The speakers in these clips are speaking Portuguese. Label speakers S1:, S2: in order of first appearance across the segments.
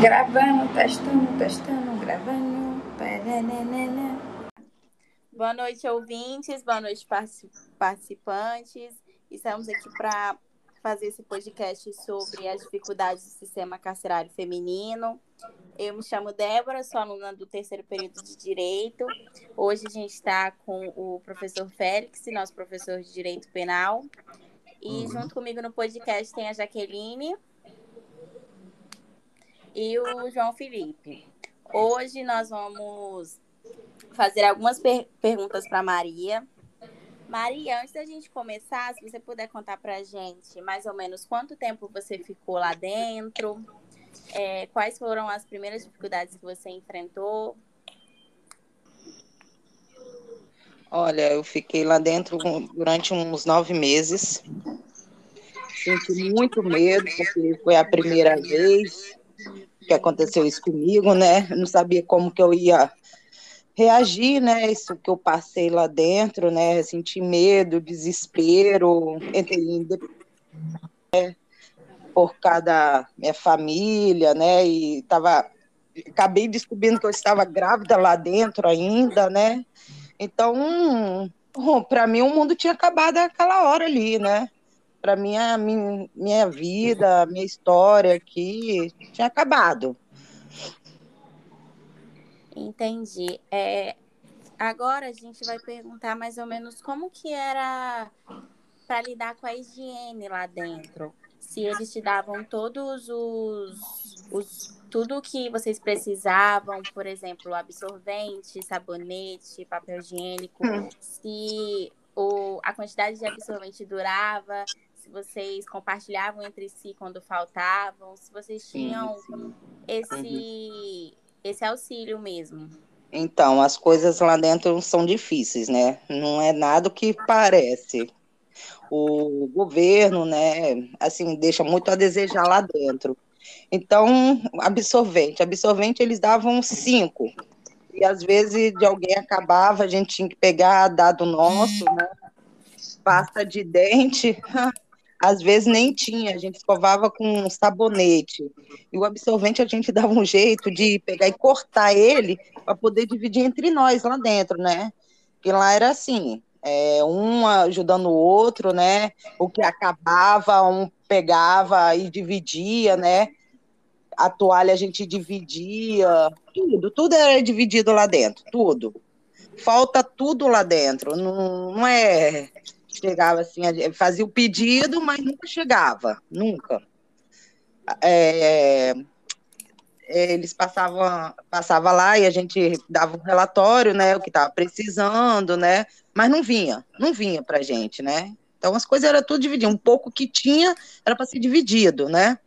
S1: Gravando, testando, testando, gravando.
S2: Boa noite, ouvintes. Boa noite, participantes. Estamos aqui para fazer esse podcast sobre as dificuldades do sistema carcerário feminino. Eu me chamo Débora, sou aluna do terceiro período de Direito. Hoje a gente está com o professor Félix, nosso professor de Direito Penal. E uhum. junto comigo no podcast tem a Jaqueline e o João Felipe. Hoje nós vamos fazer algumas per perguntas para Maria. Maria, antes da gente começar, se você puder contar para a gente mais ou menos quanto tempo você ficou lá dentro, é, quais foram as primeiras dificuldades que você enfrentou?
S3: Olha, eu fiquei lá dentro durante uns nove meses. Senti muito medo, porque foi a primeira vez que aconteceu isso comigo, né? Eu não sabia como que eu ia reagir, né? Isso que eu passei lá dentro, né? Senti medo, desespero, entrei em né? por causa da minha família, né? E tava, acabei descobrindo que eu estava grávida lá dentro ainda, né? Então, para mim o mundo tinha acabado aquela hora ali, né? Para mim a minha, minha vida, minha história aqui tinha acabado.
S2: Entendi. É, agora a gente vai perguntar mais ou menos como que era para lidar com a higiene lá dentro. Se eles te davam todos os, os tudo que vocês precisavam, por exemplo, absorvente, sabonete, papel higiênico, hum. se o, a quantidade de absorvente durava, se vocês compartilhavam entre si quando faltavam, se vocês tinham esse uhum esse auxílio mesmo.
S3: Então, as coisas lá dentro são difíceis, né? Não é nada que parece. O governo, né, assim, deixa muito a desejar lá dentro. Então, absorvente. Absorvente eles davam cinco. E às vezes de alguém acabava, a gente tinha que pegar dado nosso, né? Pasta de dente. às vezes nem tinha, a gente escovava com sabonete. E o absorvente a gente dava um jeito de pegar e cortar ele para poder dividir entre nós lá dentro, né? E lá era assim, é, um ajudando o outro, né? O que acabava, um pegava e dividia, né? A toalha a gente dividia, tudo, tudo era dividido lá dentro, tudo. Falta tudo lá dentro, não, não é chegava assim, fazia o pedido, mas nunca chegava, nunca. É, eles passavam, passava lá e a gente dava um relatório, né, o que estava precisando, né, mas não vinha, não vinha para gente, né. Então as coisas eram tudo dividido, um pouco que tinha era para ser dividido, né.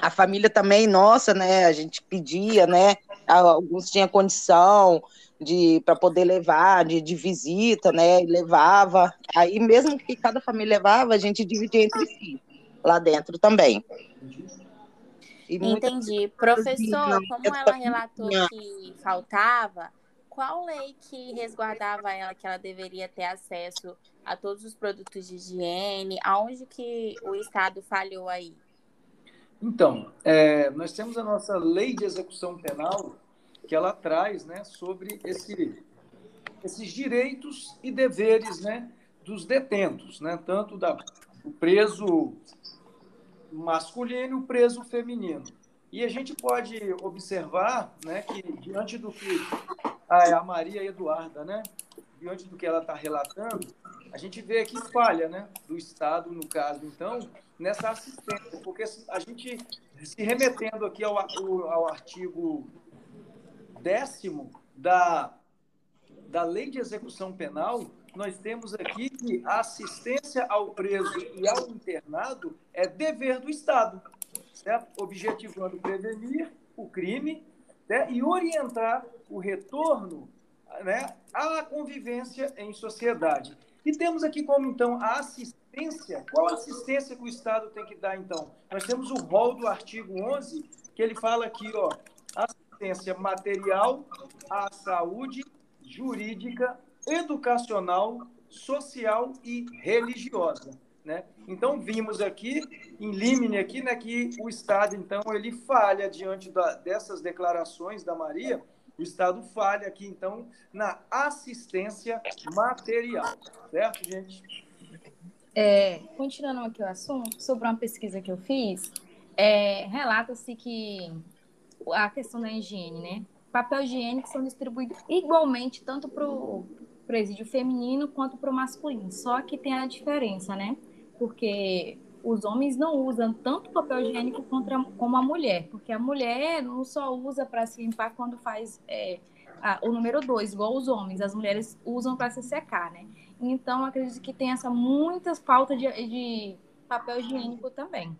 S3: A família também, nossa, né, a gente pedia, né, alguns tinham condição, de para poder levar, de, de visita, né? E levava. Aí mesmo que cada família levava, a gente dividia entre si, lá dentro também.
S2: Entendi. Professor, como ela relatou que faltava, qual lei que resguardava ela que ela deveria ter acesso a todos os produtos de higiene? Aonde que o Estado falhou aí?
S4: Então, é, nós temos a nossa lei de execução penal, que ela traz né, sobre esse, esses direitos e deveres né, dos detentos, né, tanto da, o preso masculino e o preso feminino. E a gente pode observar né, que, diante do que a, a Maria Eduarda, né, diante do que ela está relatando, a gente vê aqui falha né, do Estado, no caso, então, nessa assistência, porque a gente, se remetendo aqui ao, ao artigo décimo da, da Lei de Execução Penal, nós temos aqui que a assistência ao preso e ao internado é dever do Estado, certo? objetivando prevenir o crime né? e orientar o retorno né, à convivência em sociedade. E temos aqui como, então, a assistência. Qual assistência que o Estado tem que dar, então? Nós temos o rol do artigo 11, que ele fala aqui, ó, assistência material à saúde, jurídica, educacional, social e religiosa. Né? Então vimos aqui em Limine aqui, né, que o Estado então ele falha diante da, dessas declarações da Maria, o Estado falha aqui então na assistência material, certo, gente?
S5: É, continuando aqui o assunto, sobre uma pesquisa que eu fiz, é, relata-se que a questão da higiene, né? Papel higiênico são distribuídos igualmente tanto para o presídio feminino quanto para o masculino. Só que tem a diferença, né? Porque os homens não usam tanto papel higiênico contra, como a mulher, porque a mulher não só usa para se limpar quando faz é, a, o número dois, igual os homens, as mulheres usam para se secar, né? Então, acredito que tem essa muita falta de, de papel higiênico também.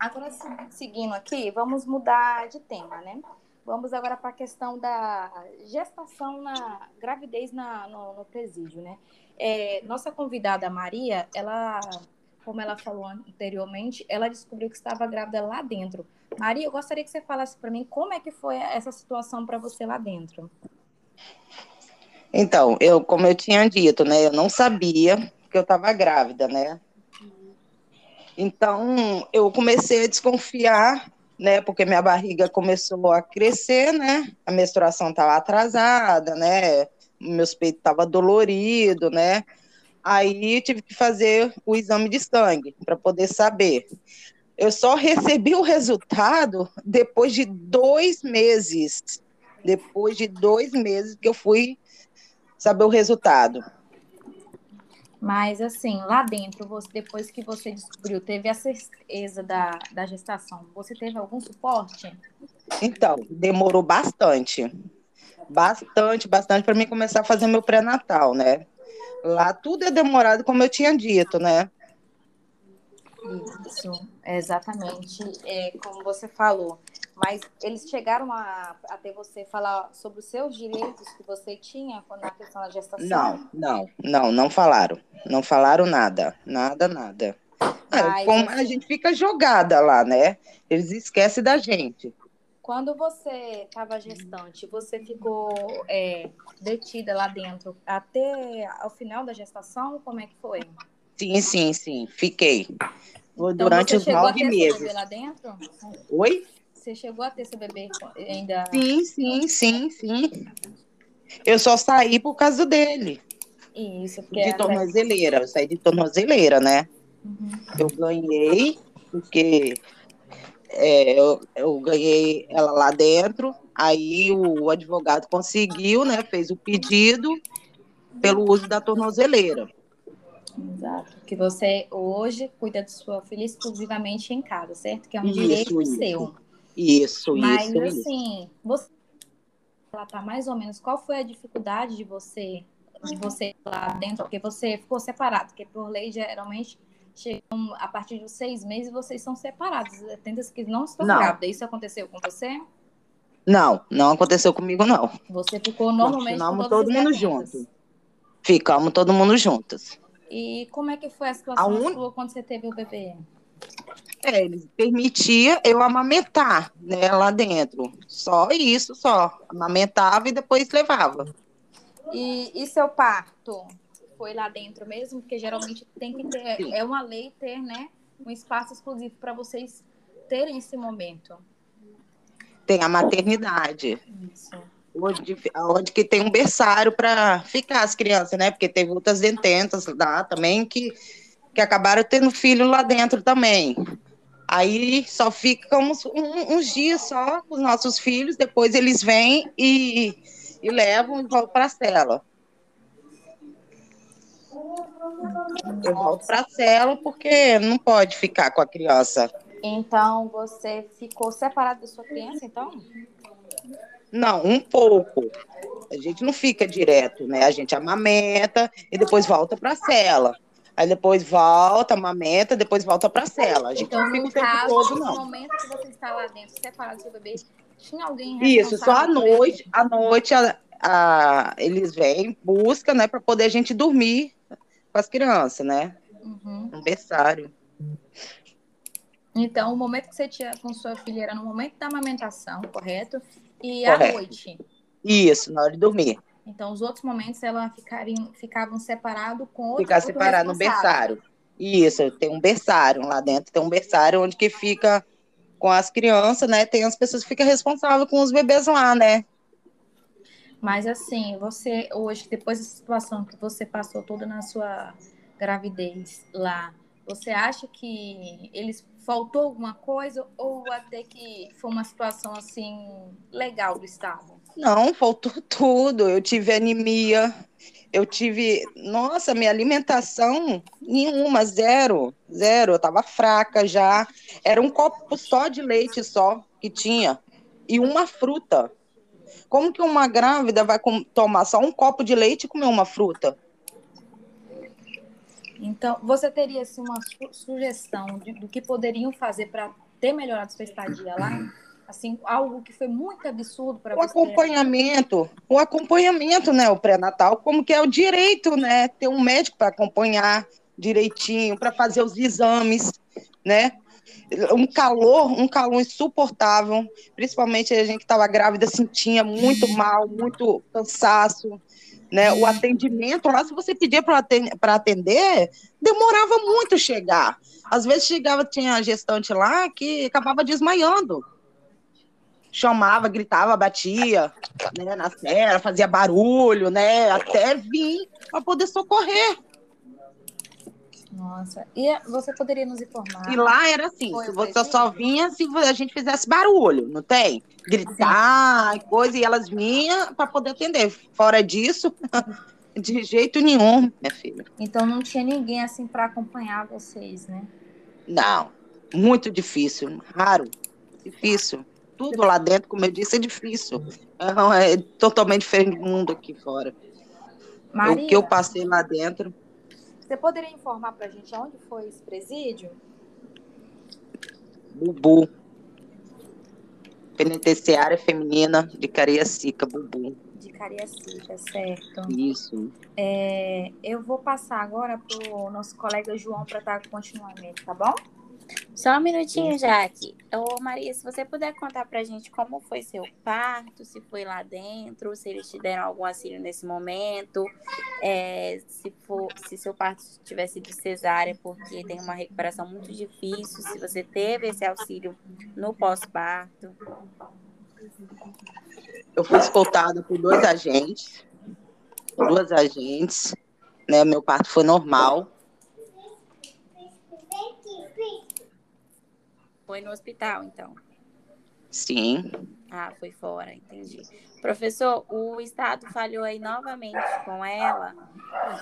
S5: Agora, seguindo aqui, vamos mudar de tema, né? Vamos agora para a questão da gestação na gravidez na, no, no presídio, né? É, nossa convidada Maria, ela, como ela falou anteriormente, ela descobriu que estava grávida lá dentro. Maria, eu gostaria que você falasse para mim como é que foi essa situação para você lá dentro.
S3: Então, eu, como eu tinha dito, né, eu não sabia que eu estava grávida, né? Então, eu comecei a desconfiar, né, porque minha barriga começou a crescer, né? A menstruação estava atrasada, né? Meus peitos estavam doloridos, né? Aí tive que fazer o exame de sangue para poder saber. Eu só recebi o resultado depois de dois meses. Depois de dois meses que eu fui saber o resultado.
S5: Mas, assim, lá dentro, você, depois que você descobriu, teve a certeza da, da gestação, você teve algum suporte?
S3: Então, demorou bastante. Bastante, bastante para mim começar a fazer meu pré-natal, né? Lá tudo é demorado, como eu tinha dito, né?
S5: Isso, exatamente. É, como você falou. Mas eles chegaram a, a ter você falar sobre os seus direitos que você tinha na questão da gestação?
S3: Não, não, não, não falaram. Não falaram nada. Nada, nada. É, como a gente fica jogada lá, né? Eles esquecem da gente.
S5: Quando você estava gestante, você ficou é, detida lá dentro até o final da gestação? Como é que foi?
S3: Sim, sim, sim. Fiquei. Então, Durante os nove meses.
S5: lá dentro?
S3: Oi?
S5: Você chegou a ter seu bebê ainda?
S3: Sim, sim, sim, sim. Eu só saí por causa dele.
S5: Isso, porque
S3: de tornozeleira. Eu saí de tornozeleira, né? Uhum. Eu ganhei, porque é, eu, eu ganhei ela lá dentro. Aí o advogado conseguiu, né? Fez o pedido pelo uso da tornozeleira.
S5: Exato. Que você hoje cuida de sua filha exclusivamente em casa, certo? Que é um isso, direito isso. seu.
S3: Isso,
S5: Mas,
S3: isso.
S5: Mas assim, você ela tá mais ou menos qual foi a dificuldade de você de você lá dentro, porque você ficou separado, porque por lei geralmente chegam a partir dos seis meses vocês são separados, tem que não estão grávidas. Isso aconteceu com você?
S3: Não, não aconteceu comigo não.
S5: Você ficou normalmente
S3: Ficamos todo mundo junto. Ficamos todo mundo juntos.
S5: E como é que foi a situação un... sua quando você teve o bebê?
S3: É, ele permitia eu amamentar, né, lá dentro. Só isso, só. Amamentava e depois levava.
S5: E, e seu parto? Foi lá dentro mesmo? Porque geralmente tem que ter, Sim. é uma lei ter, né, um espaço exclusivo para vocês terem esse momento.
S3: Tem a maternidade. Isso. Onde, onde que tem um berçário para ficar as crianças, né? Porque teve outras dententas lá também que, que acabaram tendo filho lá dentro também. Aí só ficamos um, uns dias só com os nossos filhos, depois eles vêm e, e levam e voltam para a cela. Eu volto para a cela porque não pode ficar com a criança.
S5: Então, você ficou separado da sua criança, então?
S3: Não, um pouco. A gente não fica direto, né? A gente amamenta e depois volta para a cela. Aí depois volta, amamenta, depois volta para a cela. A gente
S5: então,
S3: não fica
S5: o tempo
S3: caso,
S5: todo, não. No momento que você está lá dentro, separado do seu bebê, tinha alguém
S3: Isso, só à noite, à noite a, a, eles vêm, buscam, né, para poder a gente dormir com as crianças, né? Uhum. Um berçário.
S5: Então, o momento que você tinha com sua filha era no momento da amamentação, correto? E correto. à noite?
S3: Isso, na hora de dormir.
S5: Então, os outros momentos ela ficariam, ficavam separados com outro
S3: Ficar separado no berçário. Isso, tem um berçário lá dentro, tem um berçário onde que fica com as crianças, né? Tem as pessoas que ficam responsáveis com os bebês lá, né?
S5: Mas assim, você hoje, depois da situação que você passou toda na sua gravidez lá, você acha que eles faltou alguma coisa ou até que foi uma situação assim legal do estado?
S3: Não, faltou tudo. Eu tive anemia, eu tive, nossa, minha alimentação nenhuma, zero, zero. Eu tava fraca já. Era um copo só de leite só que tinha e uma fruta. Como que uma grávida vai tomar só um copo de leite e comer uma fruta?
S5: Então, você teria assim, uma su sugestão de, do que poderiam fazer para ter melhorado sua estadia lá? Assim, algo que foi muito absurdo para
S3: você. O acompanhamento, o acompanhamento, né? O pré-natal, como que é o direito, né? Ter um médico para acompanhar direitinho, para fazer os exames, né? um calor, um calor insuportável, principalmente a gente que estava grávida sentia muito mal, muito cansaço, né? O atendimento lá, se você pedia para atender, demorava muito chegar. Às vezes chegava, tinha gestante lá que acabava desmaiando. Chamava, gritava, batia né, na cera, fazia barulho, né? Até vir para poder socorrer.
S5: Nossa, e você poderia nos informar?
S3: E lá era assim, Foi, você só vinha se a gente fizesse barulho, não tem? Gritar e coisa, e elas vinham para poder atender. Fora disso, de jeito nenhum, minha filha.
S5: Então não tinha ninguém assim para acompanhar vocês, né?
S3: Não, muito difícil, raro, difícil. Tudo lá dentro, como eu disse, é difícil. É, é totalmente diferente do mundo aqui fora. Maria, o que eu passei lá dentro.
S5: Você poderia informar para a gente onde foi esse presídio?
S3: Bubu. Penitenciária Feminina de Cariacica, Bubu.
S5: De Cariacica, certo.
S3: Isso.
S5: É, eu vou passar agora para o nosso colega João para dar continuamento, tá bom?
S2: Só um minutinho, Jaque. Ô, Maria, se você puder contar pra gente como foi seu parto, se foi lá dentro, se eles te deram algum auxílio nesse momento, é, se, for, se seu parto tivesse sido cesárea, porque tem uma recuperação muito difícil, se você teve esse auxílio no pós-parto.
S3: Eu fui escoltada por dois agentes, duas agentes, né? Meu parto foi normal
S2: Foi no hospital, então?
S3: Sim.
S2: Ah, foi fora, entendi. Professor, o Estado falhou aí novamente com ela.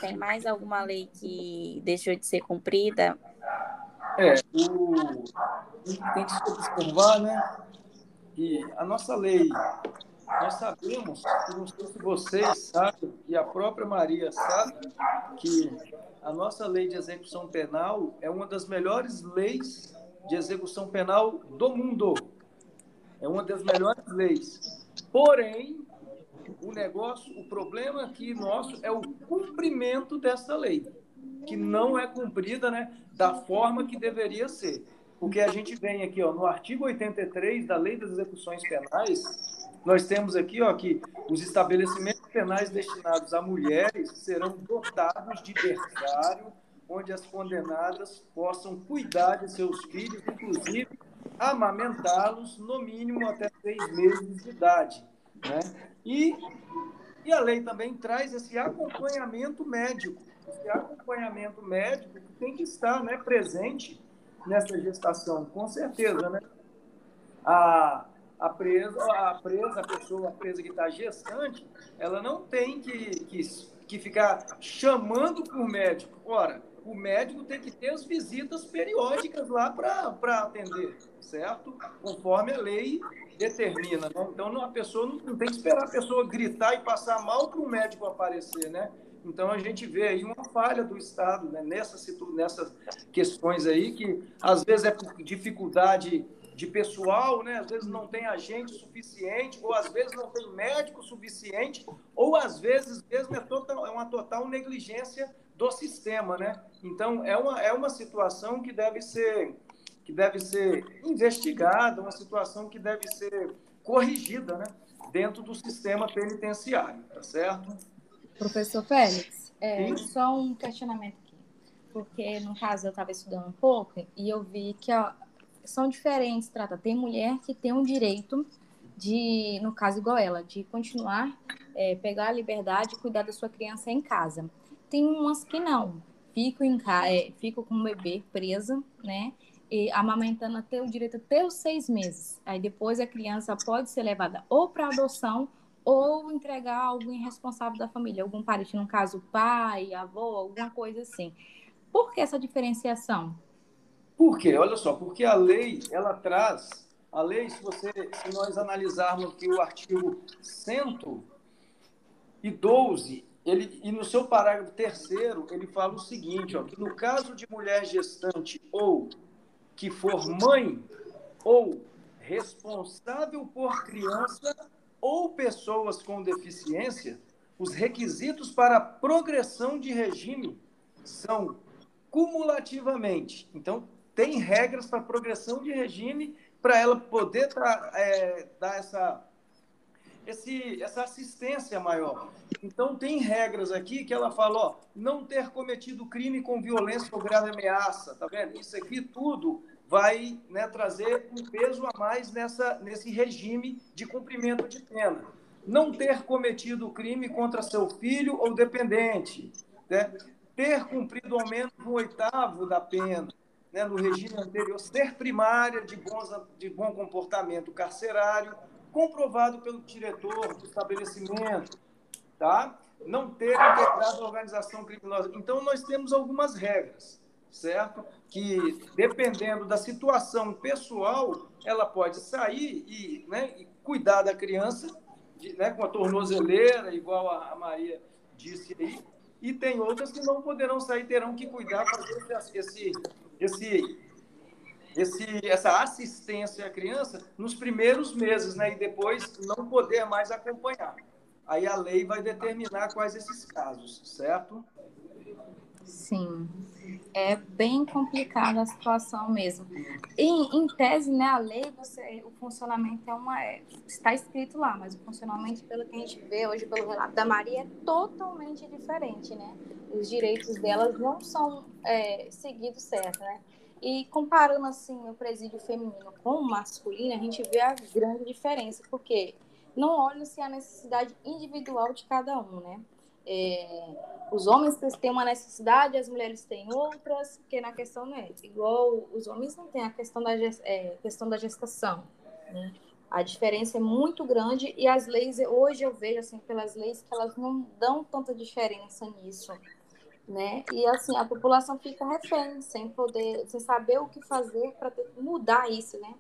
S2: Tem mais alguma lei que deixou de ser cumprida?
S4: É, o... tem que se observar, né? Que a nossa lei, nós sabemos, não sei se vocês sabem, e a própria Maria sabe, que a nossa lei de execução penal é uma das melhores leis de execução penal do mundo. É uma das melhores leis. Porém, o negócio, o problema aqui nosso é o cumprimento dessa lei, que não é cumprida né, da forma que deveria ser. Porque a gente vem aqui ó, no artigo 83 da Lei das Execuções Penais, nós temos aqui ó, que os estabelecimentos penais destinados a mulheres serão dotados de berçário, onde as condenadas possam cuidar de seus filhos, inclusive amamentá-los no mínimo até seis meses de idade. Né? E, e a lei também traz esse acompanhamento médico, esse acompanhamento médico que tem que estar né, presente nessa gestação, com certeza. Né? A, a presa, a presa, a pessoa a presa que está gestante, ela não tem que, que, que ficar chamando por médico. Ora, o médico tem que ter as visitas periódicas lá para atender, certo? Conforme a lei determina. Né? Então, a pessoa não, não, tem que esperar a pessoa gritar e passar mal para o médico aparecer, né? Então, a gente vê aí uma falha do Estado né? nessas, nessas questões aí, que às vezes é por dificuldade de pessoal, né? Às vezes não tem agente suficiente, ou às vezes não tem médico suficiente, ou às vezes mesmo é, total, é uma total negligência do sistema, né? Então é uma, é uma situação que deve ser que deve ser investigada, uma situação que deve ser corrigida, né? Dentro do sistema penitenciário, tá certo?
S5: Professor Félix, é, só um questionamento aqui. porque no caso eu estava estudando um pouco e eu vi que são diferentes. Trata, tem mulher que tem o direito de, no caso igual ela, de continuar, é, pegar a liberdade e cuidar da sua criança em casa. Tem umas que não, fico em é, fico com o bebê presa, né? E amamentando até o direito até os seis meses. Aí depois a criança pode ser levada ou para adoção ou entregar alguém responsável da família, algum parente, no caso pai, avô, alguma coisa assim. Por que essa diferenciação?
S4: Por quê? Olha só, porque a lei, ela traz, a lei, se, você, se nós analisarmos aqui o artigo 112, ele, e no seu parágrafo terceiro, ele fala o seguinte, ó, que no caso de mulher gestante ou que for mãe ou responsável por criança ou pessoas com deficiência, os requisitos para progressão de regime são cumulativamente. Então, tem regras para progressão de regime para ela poder tá, é, dar essa, esse, essa assistência maior. Então, tem regras aqui que ela fala, ó, não ter cometido crime com violência ou grave ameaça, tá vendo? Isso aqui tudo vai né, trazer um peso a mais nessa, nesse regime de cumprimento de pena. Não ter cometido crime contra seu filho ou dependente, né? ter cumprido ao menos um oitavo da pena, né, no regime anterior, ser primária de, bons, de bom comportamento carcerário, comprovado pelo diretor do estabelecimento, tá? não ter integrado a organização criminosa. Então, nós temos algumas regras certo? Que dependendo da situação pessoal, ela pode sair e, né, e cuidar da criança de, né, com a tornozeleira, igual a, Maria disse aí, e tem outras que não poderão sair, terão que cuidar, fazer esse, esse, esse, essa assistência à criança nos primeiros meses, né, e depois não poder mais acompanhar. Aí a lei vai determinar quais esses casos, certo?
S5: Sim é bem complicada a situação mesmo. Em, em tese, né, a lei, você, o funcionamento é uma, é, está escrito lá, mas o funcionamento, pelo que a gente vê hoje pelo relato da Maria, é totalmente diferente, né? Os direitos delas não são é, seguidos certo, né? E comparando assim o presídio feminino com o masculino, a gente vê a grande diferença, porque não olha-se a necessidade individual de cada um, né? É, os homens têm uma necessidade, as mulheres têm outras, porque na questão não é igual os homens não têm a questão da, é, questão da gestação. Né? A diferença é muito grande e as leis, hoje eu vejo assim, pelas leis, que elas não dão tanta diferença nisso. Né? E assim, a população fica refém, sem poder, sem saber o que fazer para mudar isso, né?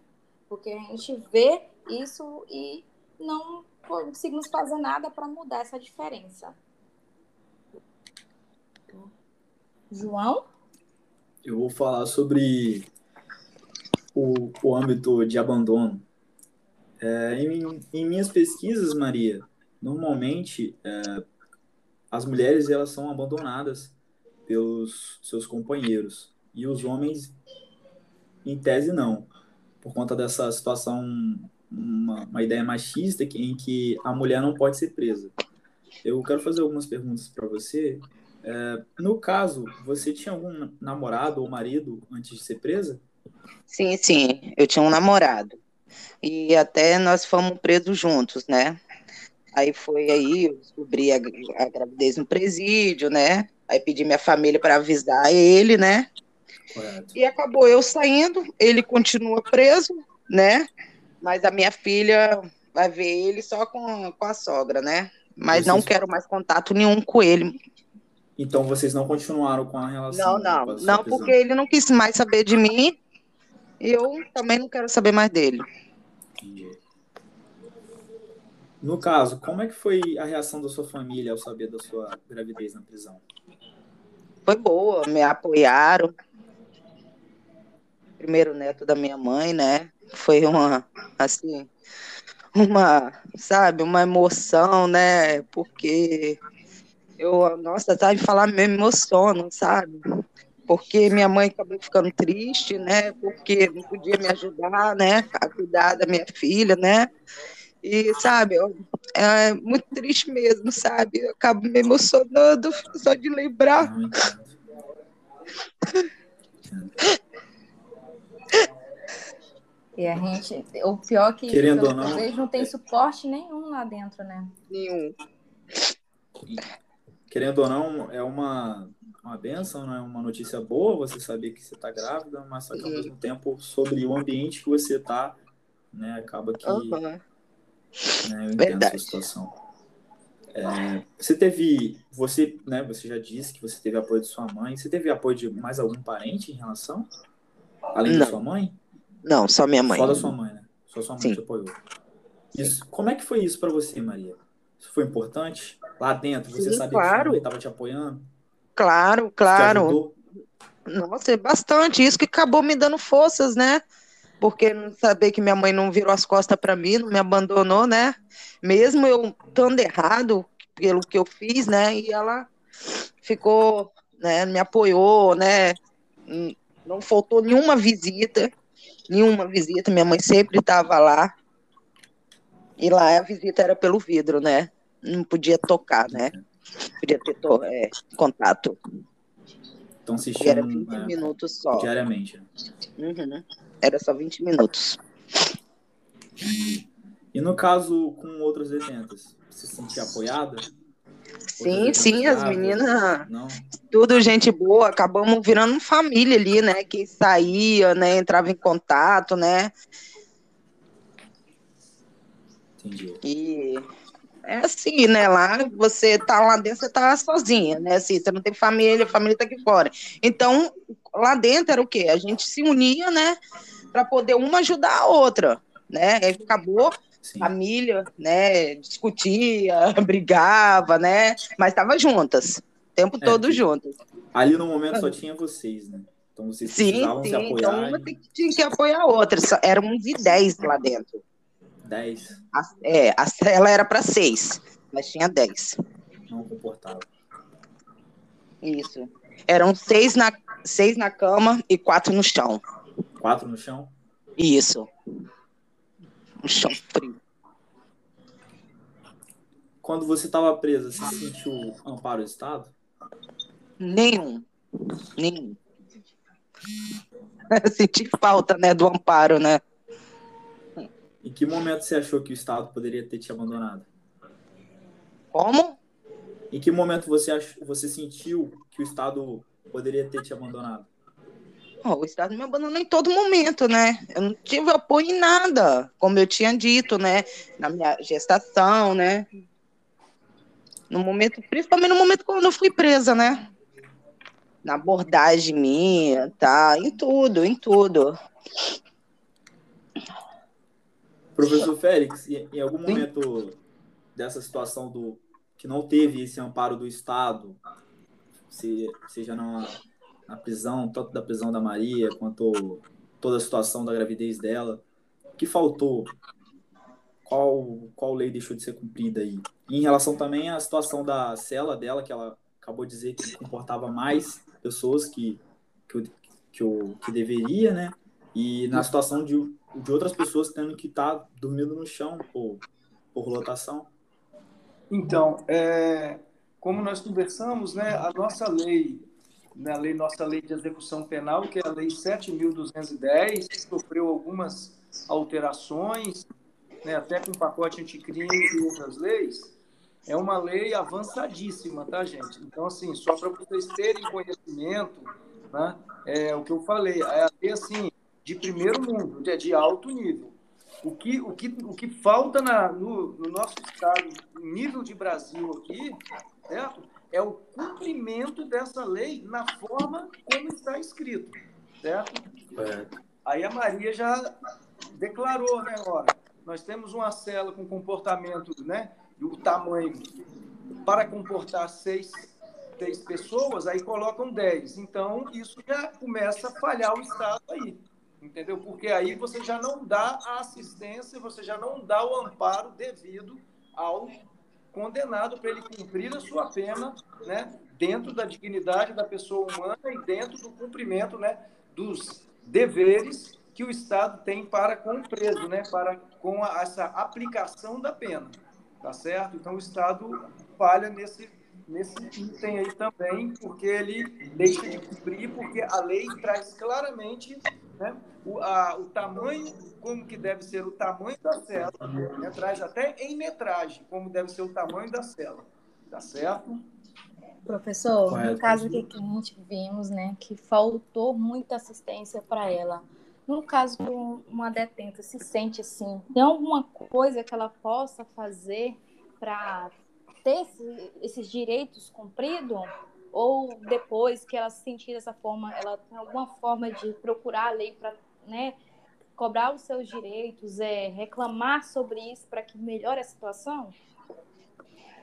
S5: Porque a gente vê isso e não conseguimos fazer nada para mudar essa diferença. João?
S6: Eu vou falar sobre o, o âmbito de abandono. É, em, em, minhas pesquisas, Maria, normalmente é, as mulheres elas são abandonadas pelos seus companheiros e os homens, em tese, não, por conta dessa situação, uma, uma ideia machista em que a mulher não pode ser presa. Eu quero fazer algumas perguntas para você é, no caso, você tinha algum namorado ou marido antes de ser presa?
S3: Sim, sim, eu tinha um namorado. E até nós fomos presos juntos, né? Aí foi aí, eu descobri a, a gravidez no presídio, né? Aí pedi minha família para avisar ele, né? Correto. E acabou eu saindo, ele continua preso, né? Mas a minha filha vai ver ele só com, com a sogra, né? Mas Vocês... não quero mais contato nenhum com ele.
S6: Então vocês não continuaram com a relação?
S3: Não, não. Não, porque ele não quis mais saber de mim. E eu também não quero saber mais dele.
S6: No caso, como é que foi a reação da sua família ao saber da sua gravidez na prisão?
S3: Foi boa, me apoiaram. Primeiro neto da minha mãe, né? Foi uma, assim, uma, sabe, uma emoção, né? Porque eu, nossa, sabe, falar mesmo emociono, sabe? Porque minha mãe acabou ficando triste, né? Porque não podia me ajudar, né? A cuidar da minha filha, né? E, sabe, é muito triste mesmo, sabe? Eu acabo me emocionando só de lembrar.
S5: E a gente, o pior é que
S6: Querendo ou não,
S5: não tem suporte nenhum lá dentro, né?
S3: Nenhum.
S6: Querendo ou não, é uma, uma benção, né? uma notícia boa você saber que você está grávida, mas só que ao
S3: Uhum.
S6: mesmo tempo sobre o ambiente que você está, né? Acaba que
S3: Aham.
S6: né, eu entendo
S3: Verdade.
S6: essa situação. É, você teve, você, né? Você já disse que você teve apoio de sua mãe. Você teve apoio de mais algum parente em relação? Além da
S3: Não.
S6: sua mãe?
S3: Não, só minha mãe.
S6: Só da sua mãe, né? Só sua mãe
S3: Sim.
S6: te apoiou. Isso, como é que foi isso para você, Maria? Isso foi importante? Lá dentro, você
S3: Sim,
S6: sabia que
S3: claro.
S6: mãe estava te apoiando?
S3: Claro, claro. Nossa, é bastante. Isso que acabou me dando forças, né? Porque não saber que minha mãe não virou as costas para mim, não me abandonou, né? Mesmo eu estando errado pelo que eu fiz, né? E ela ficou, né? Me apoiou, né? Não faltou nenhuma visita, nenhuma visita. Minha mãe sempre estava lá. E lá a visita era pelo vidro, né? Não podia tocar, né? Podia ter to- é, contato.
S6: Estão
S3: E
S6: assistindo
S3: era 20
S6: é,
S3: minutos só.
S6: diariamente.
S3: Uhum. Era só 20 minutos.
S6: E no caso com outras detentas, você se sentia apoiada?
S3: Sim, sim, as meninas,
S6: Não?
S3: tudo gente boa, acabamos virando família ali, né? Que saía, né? Entrava em contato, né?
S6: Entendi.
S3: E é assim, né? Lá você tá lá dentro, você tá sozinha, né? Assim, você não tem família, a família tá aqui fora. Então, lá dentro era o quê? A gente se unia, né? Para poder uma ajudar a outra, né? Aí acabou
S6: Sim.
S3: família, né? Discutia, brigava, né? Mas estava juntas, o tempo
S6: É,
S3: todo
S6: que-
S3: juntas.
S6: Ali no momento só tinha vocês, né? Então vocês
S3: Sim,
S6: precisavam
S3: sim.
S6: se
S3: Então
S6: apoiar.
S3: uma
S6: em
S3: tem- tinha que apoiar a outra. Só- Éramos de 10 lá dentro.
S6: 10
S3: A, é, a cela era para seis, mas tinha 10.
S6: não comportavam.
S3: Isso. Eram seis na, seis na cama e quatro no chão.
S6: Quatro no chão?
S3: Isso. No chão frio.
S6: Quando você estava presa, você sentiu amparo do Estado?
S3: Nenhum. Nenhum. Senti falta, né, do amparo, né?
S6: Em que momento você achou que o Estado poderia ter te abandonado?
S3: Como?
S6: Em que momento você, ach... você sentiu que o Estado poderia ter te abandonado?
S3: Ó, o Estado me abandonou em todo momento, né? Eu não tive apoio em nada, como eu tinha dito, né? Na minha gestação, né? No momento, principalmente no momento quando eu fui presa, né? Na abordagem minha, tá? Em tudo, em tudo.
S6: Professor Félix, em algum momento dessa situação do que não teve esse amparo do Estado, se, seja na, na prisão, tanto da prisão da Maria, quanto toda a situação da gravidez dela, o que faltou? Qual, qual lei deixou de ser cumprida aí? E em relação também à situação da cela dela, que ela acabou de dizer que comportava mais pessoas que, que, o- que, o, que deveria, né? E na situação de, de outras pessoas tendo que estar dormindo no chão por, por lotação.
S4: Então, é, como nós conversamos, né, a nossa lei, né, a lei, nossa lei de execução penal, que é a lei 7.210, sofreu algumas alterações, né, até com pacote anticrime e outras leis, é uma lei avançadíssima, tá, gente? Então, assim, só para vocês terem conhecimento, né, é o que eu falei, é a assim, de primeiro mundo, de, de alto nível. O que, o que, o que falta na, no, no nosso estado, no nível de Brasil aqui, certo? é o cumprimento dessa lei na forma como está escrito, certo? Aí a Maria já declarou, né, ora, nós temos uma cela com comportamento, né, do tamanho para comportar seis, seis pessoas, aí colocam dez. Então, isso já começa a falhar o Estado aí, entendeu? Porque aí você já não dá a assistência, você já não dá o amparo devido ao condenado para ele cumprir a sua pena, né, dentro da dignidade da pessoa humana e dentro do cumprimento, né, dos deveres que o Estado tem para com o preso, né, para com a, essa aplicação da pena, tá certo? Então o Estado falha nesse nesse item aí também, porque ele deixa de cumprir, porque a lei traz claramente né, o, a, o tamanho, como que deve ser o tamanho da cela, né, traz até em metragem, como deve ser o tamanho da cela. Tá certo?
S5: Professor, Correto. no caso que a gente vimos, né, que faltou muita assistência para ela. No caso que uma detenta se sente assim, tem alguma coisa que ela possa fazer para ter esse, esses direitos cumpridos? Ou depois que ela se sentir dessa forma, ela tem alguma forma de procurar a lei para né, cobrar os seus direitos, é, reclamar sobre isso para que melhore a situação?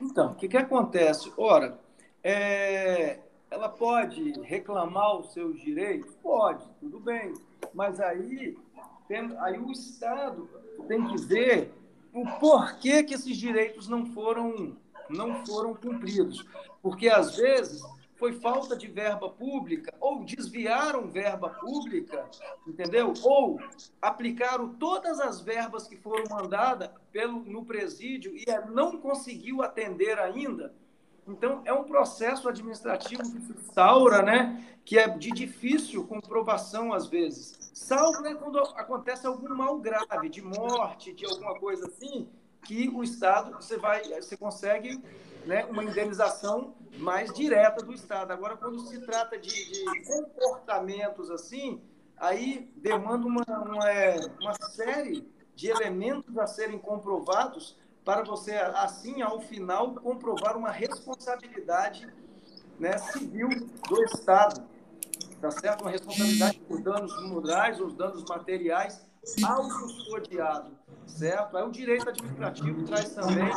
S4: Então, o que, que acontece? Ora, é, ela pode reclamar os seus direitos? Pode, tudo bem. Mas aí, tem, aí o Estado tem que ver o porquê que esses direitos não foram, não foram cumpridos. Porque, às vezes, foi falta de verba pública, ou desviaram verba pública, entendeu? Ou aplicaram todas as verbas que foram mandadas pelo, no presídio e não conseguiu atender ainda. Então, é um processo administrativo que se instaura, né? que é de difícil comprovação às vezes. Salvo né, quando acontece algum mal grave, de morte, de alguma coisa assim, que o Estado, você, vai, você consegue né, uma indenização mais direta do Estado. Agora, quando se trata de, de comportamentos assim, aí demanda uma, uma, é, uma série de elementos a serem comprovados para você, assim, ao final, comprovar uma responsabilidade né, civil do Estado. Tá certo? Uma responsabilidade por danos morais ou danos materiais ao custodiado certo? Aí o direito administrativo traz também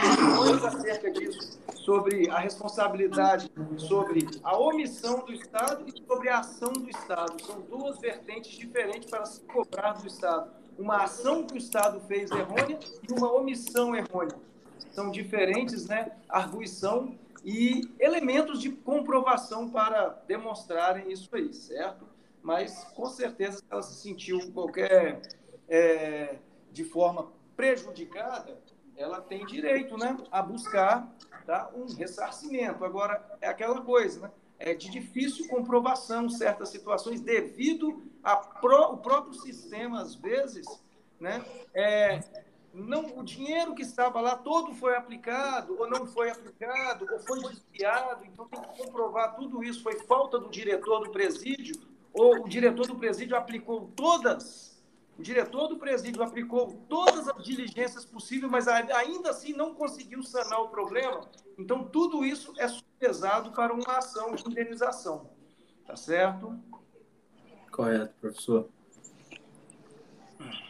S4: questões acerca disso, sobre a responsabilidade, sobre a omissão do Estado e sobre a ação do Estado. São duas vertentes diferentes para se cobrar do Estado. Uma ação que o Estado fez errônea e uma omissão errônea. São diferentes, né? Arguição e elementos de comprovação para demonstrarem isso aí, certo? Mas, com certeza, ela se sentiu qualquer é, de forma prejudicada, ela tem direito né, a buscar tá, um ressarcimento. Agora, é aquela coisa, né? É de difícil comprovação certas situações devido ao próprio sistema, às vezes, né? É, não, o dinheiro que estava lá todo foi aplicado, ou não foi aplicado, ou foi desviado, então tem que comprovar tudo isso. Foi falta do diretor do presídio, ou o diretor do presídio aplicou todas o diretor do presídio aplicou todas as diligências possíveis, mas ainda assim não conseguiu sanar o problema. Então, tudo isso é pesado para uma ação de indenização. Tá certo?
S6: Correto, professor.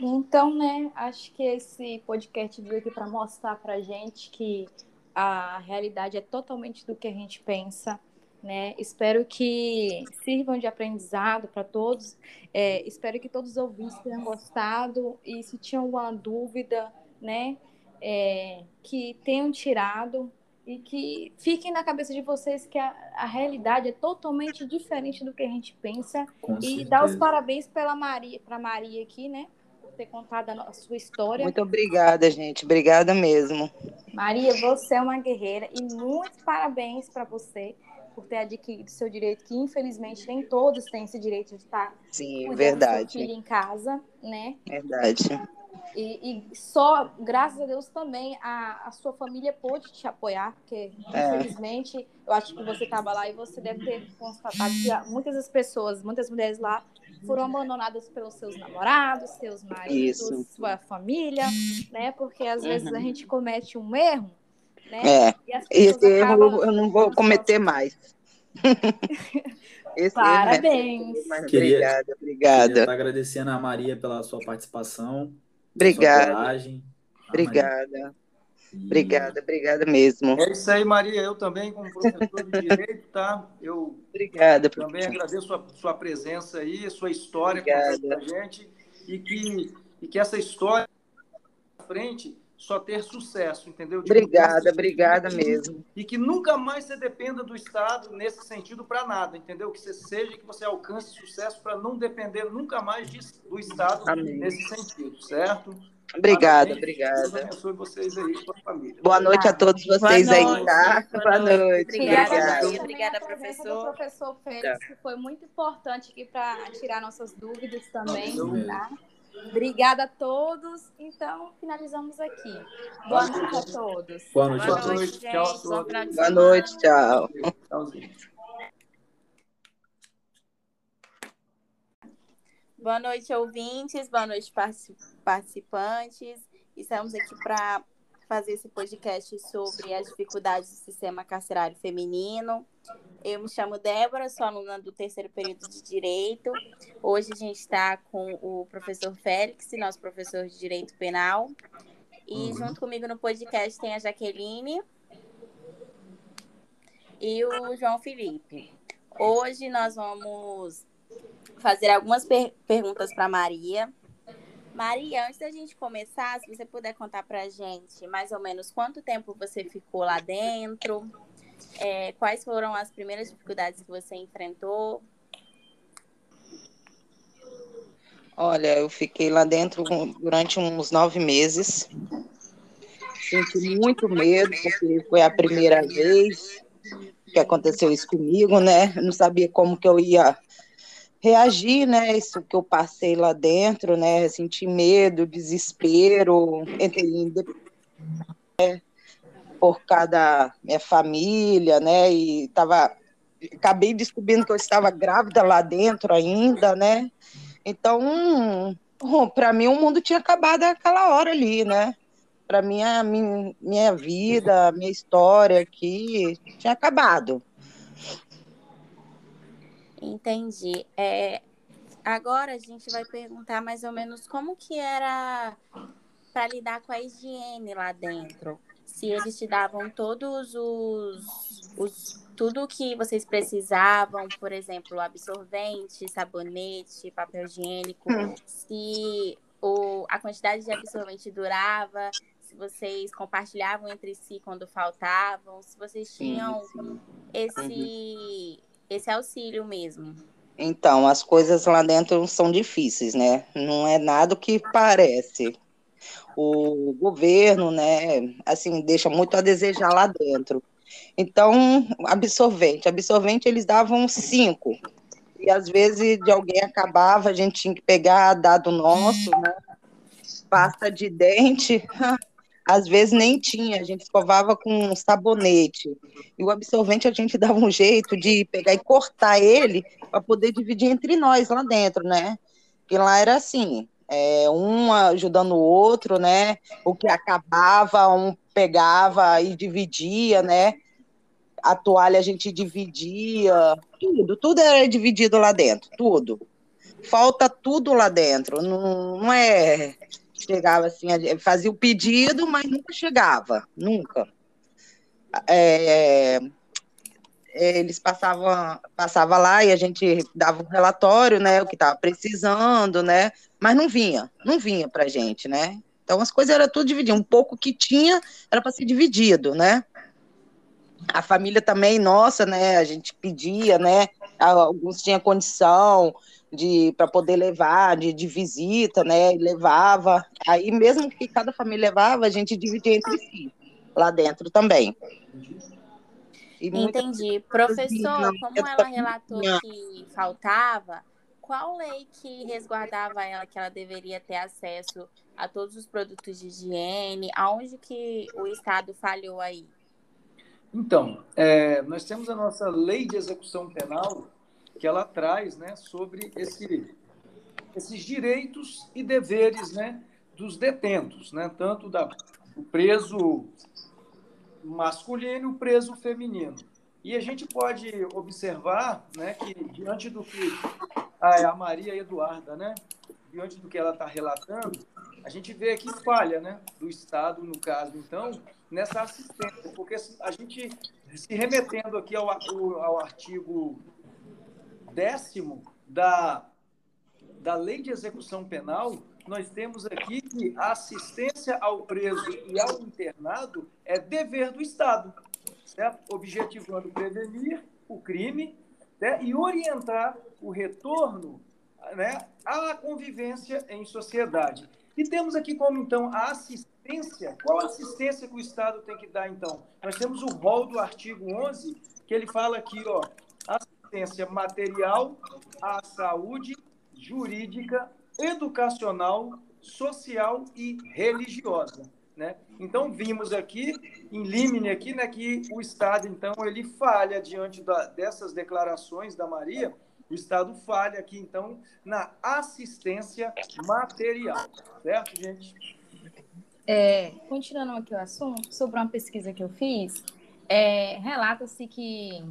S5: Então, né, acho que esse podcast veio aqui para mostrar para gente que a realidade é totalmente do que a gente pensa né? Espero que sirvam de aprendizado para todos. É, espero que todos os ouvintes tenham gostado e se tinham alguma dúvida, né? É, que tenham tirado e que fiquem na cabeça de vocês que a, a realidade é totalmente diferente do que a gente pensa. Com e certeza. dar os parabéns pela Maria, para Maria aqui, né? Por ter contado a, a sua história.
S3: Muito obrigada, gente. Obrigada mesmo.
S5: Maria, você é uma guerreira e muitos parabéns para você por ter adquirido seu direito, que infelizmente nem todos têm esse direito de estar
S3: Sim, verdade.
S5: filho em casa, né?
S3: Verdade.
S5: E, e, só, graças a Deus, também a, a sua família pôde te apoiar, porque é. infelizmente eu acho que você estava lá e você deve ter constatado que muitas das pessoas, muitas mulheres lá foram abandonadas pelos seus namorados, seus maridos, Isso. sua família, né? Porque às uhum. vezes a gente comete um erro né?
S3: É, esse erro eu não vou cometer mais.
S5: Esse Parabéns.
S6: Erro, queria, obrigada, obrigada. Queria estar agradecendo a Maria pela sua participação.
S3: Obrigada. Coragem, obrigada. E... Obrigada, obrigada mesmo.
S4: É isso aí, Maria. Eu também, como professor de Direito, tá? Eu
S3: obrigada,
S4: também agradeço a sua presença aí, a sua história com a gente e que, e que essa história à frente só ter sucesso, entendeu?
S3: De obrigada, obrigada mesmo.
S4: E que nunca mais você dependa do Estado nesse sentido para nada, entendeu? Que você seja, que você alcance sucesso para não depender nunca mais de, do Estado Amém. nesse sentido, certo?
S3: Obrigada,
S4: Deus
S3: obrigada.
S4: abençoe vocês aí sua família.
S3: Boa noite a todos vocês
S2: Boa
S3: aí,
S2: noite,
S3: tá?
S2: boa noite.
S5: Queria
S2: Obrigada, Maria. Obrigada,
S5: a presença
S2: professor.
S5: professor Félix, que foi muito importante aqui para tirar nossas dúvidas também, tá? Obrigada a todos. Então, finalizamos aqui. Boa noite a todos.
S6: Boa noite
S2: Boa noite,
S4: Tchau a
S2: gente. Bom
S4: todos.
S2: final de
S3: Boa noite, tchau.
S2: Boa noite, ouvintes. Boa noite, partici- participantes. Estamos aqui para fazer esse podcast sobre as dificuldades do sistema carcerário feminino. Eu me chamo Débora, sou aluna do terceiro período de Direito. Hoje a gente está com o professor Félix, nosso professor de Direito Penal. E
S6: Uhum.
S2: junto comigo no podcast tem a Jaqueline e o João Felipe. Hoje nós vamos fazer algumas per- perguntas para Maria. Maria, antes da gente começar, se você puder contar para a gente mais ou menos quanto tempo você ficou lá dentro, é, quais foram as primeiras dificuldades que você enfrentou?
S3: Olha, eu fiquei lá dentro durante uns nove meses. Senti muito medo, porque foi a primeira vez que aconteceu isso comigo, né? Eu não sabia como que eu ia reagir, né? Isso que eu passei lá dentro, né? Senti medo, desespero, entrei? Por causa da minha família, né? E tava, acabei descobrindo que eu estava grávida lá dentro ainda, né? Então, para mim, o mundo tinha acabado aquela hora ali, né? Para mim, a minha, minha vida, minha história aqui tinha acabado.
S2: Entendi. É, agora a gente vai perguntar mais ou menos como que era para lidar com a higiene lá dentro. Se eles te davam todos os, os tudo que vocês precisavam, por exemplo, absorvente, sabonete, papel higiênico, se o, a quantidade de absorvente durava, se vocês compartilhavam entre si quando faltavam, se vocês tinham esse esse auxílio mesmo.
S3: Então, as coisas lá dentro são difíceis, né? Não é nada o que parece. O governo, né, assim, deixa muito a desejar lá dentro. Então, absorvente. Absorvente eles davam cinco. E às vezes de alguém acabava, a gente tinha que pegar dado nosso, né? Pasta de dente, às vezes nem tinha, a gente escovava com sabonete. E o absorvente a gente dava um jeito de pegar e cortar ele para poder dividir entre nós lá dentro, né? E lá era assim, é, um ajudando o outro, né? O que acabava, um pegava e dividia, né? A toalha a gente dividia, tudo, tudo era dividido lá dentro, tudo. Falta tudo lá dentro, não, não é chegava assim, fazia o pedido, mas nunca chegava, nunca. É, eles passavam, passava lá e a gente dava um relatório, né, o que estava precisando, né, mas não vinha, não vinha para gente, né. Então as coisas eram tudo dividido, um pouco que tinha era para ser dividido, né. A família também, nossa, né, a gente pedia, né, alguns tinham condição, de para poder levar de, de visita, né? Levava. Aí mesmo que cada família levava, a gente dividia entre si lá dentro também.
S2: E Entendi, professor. Como ela relatou que faltava, qual lei que resguardava ela que ela deveria ter acesso a todos os produtos de higiene? Aonde que o Estado falhou aí?
S4: Então, é, nós temos a nossa lei de execução penal que ela traz né, sobre esse, esses direitos e deveres né, dos detentos, né, tanto da, do preso masculino e o preso feminino. E a gente pode observar né, que, diante do que a, Maria Eduarda, né, diante do que ela está relatando, a gente vê aqui falha né, do Estado, no caso, então, nessa assistência, porque a gente, se remetendo aqui ao, ao artigo décimo da, da Lei de Execução Penal, nós temos aqui que a assistência ao preso e ao internado é dever do Estado, certo? objetivando prevenir o crime né? e orientar o retorno né, à convivência em sociedade. E temos aqui como, então, a assistência. Qual assistência que o Estado tem que dar, então? Nós temos o rol do artigo 11, que ele fala aqui, ó, assistência material à saúde, jurídica, educacional, social e religiosa. Né? Então vimos aqui em limine aqui, né, que o Estado então ele falha diante da, dessas declarações da Maria, o Estado falha aqui então na assistência material, certo, gente?
S5: É, continuando aqui o assunto, sobre uma pesquisa que eu fiz, é, relata-se que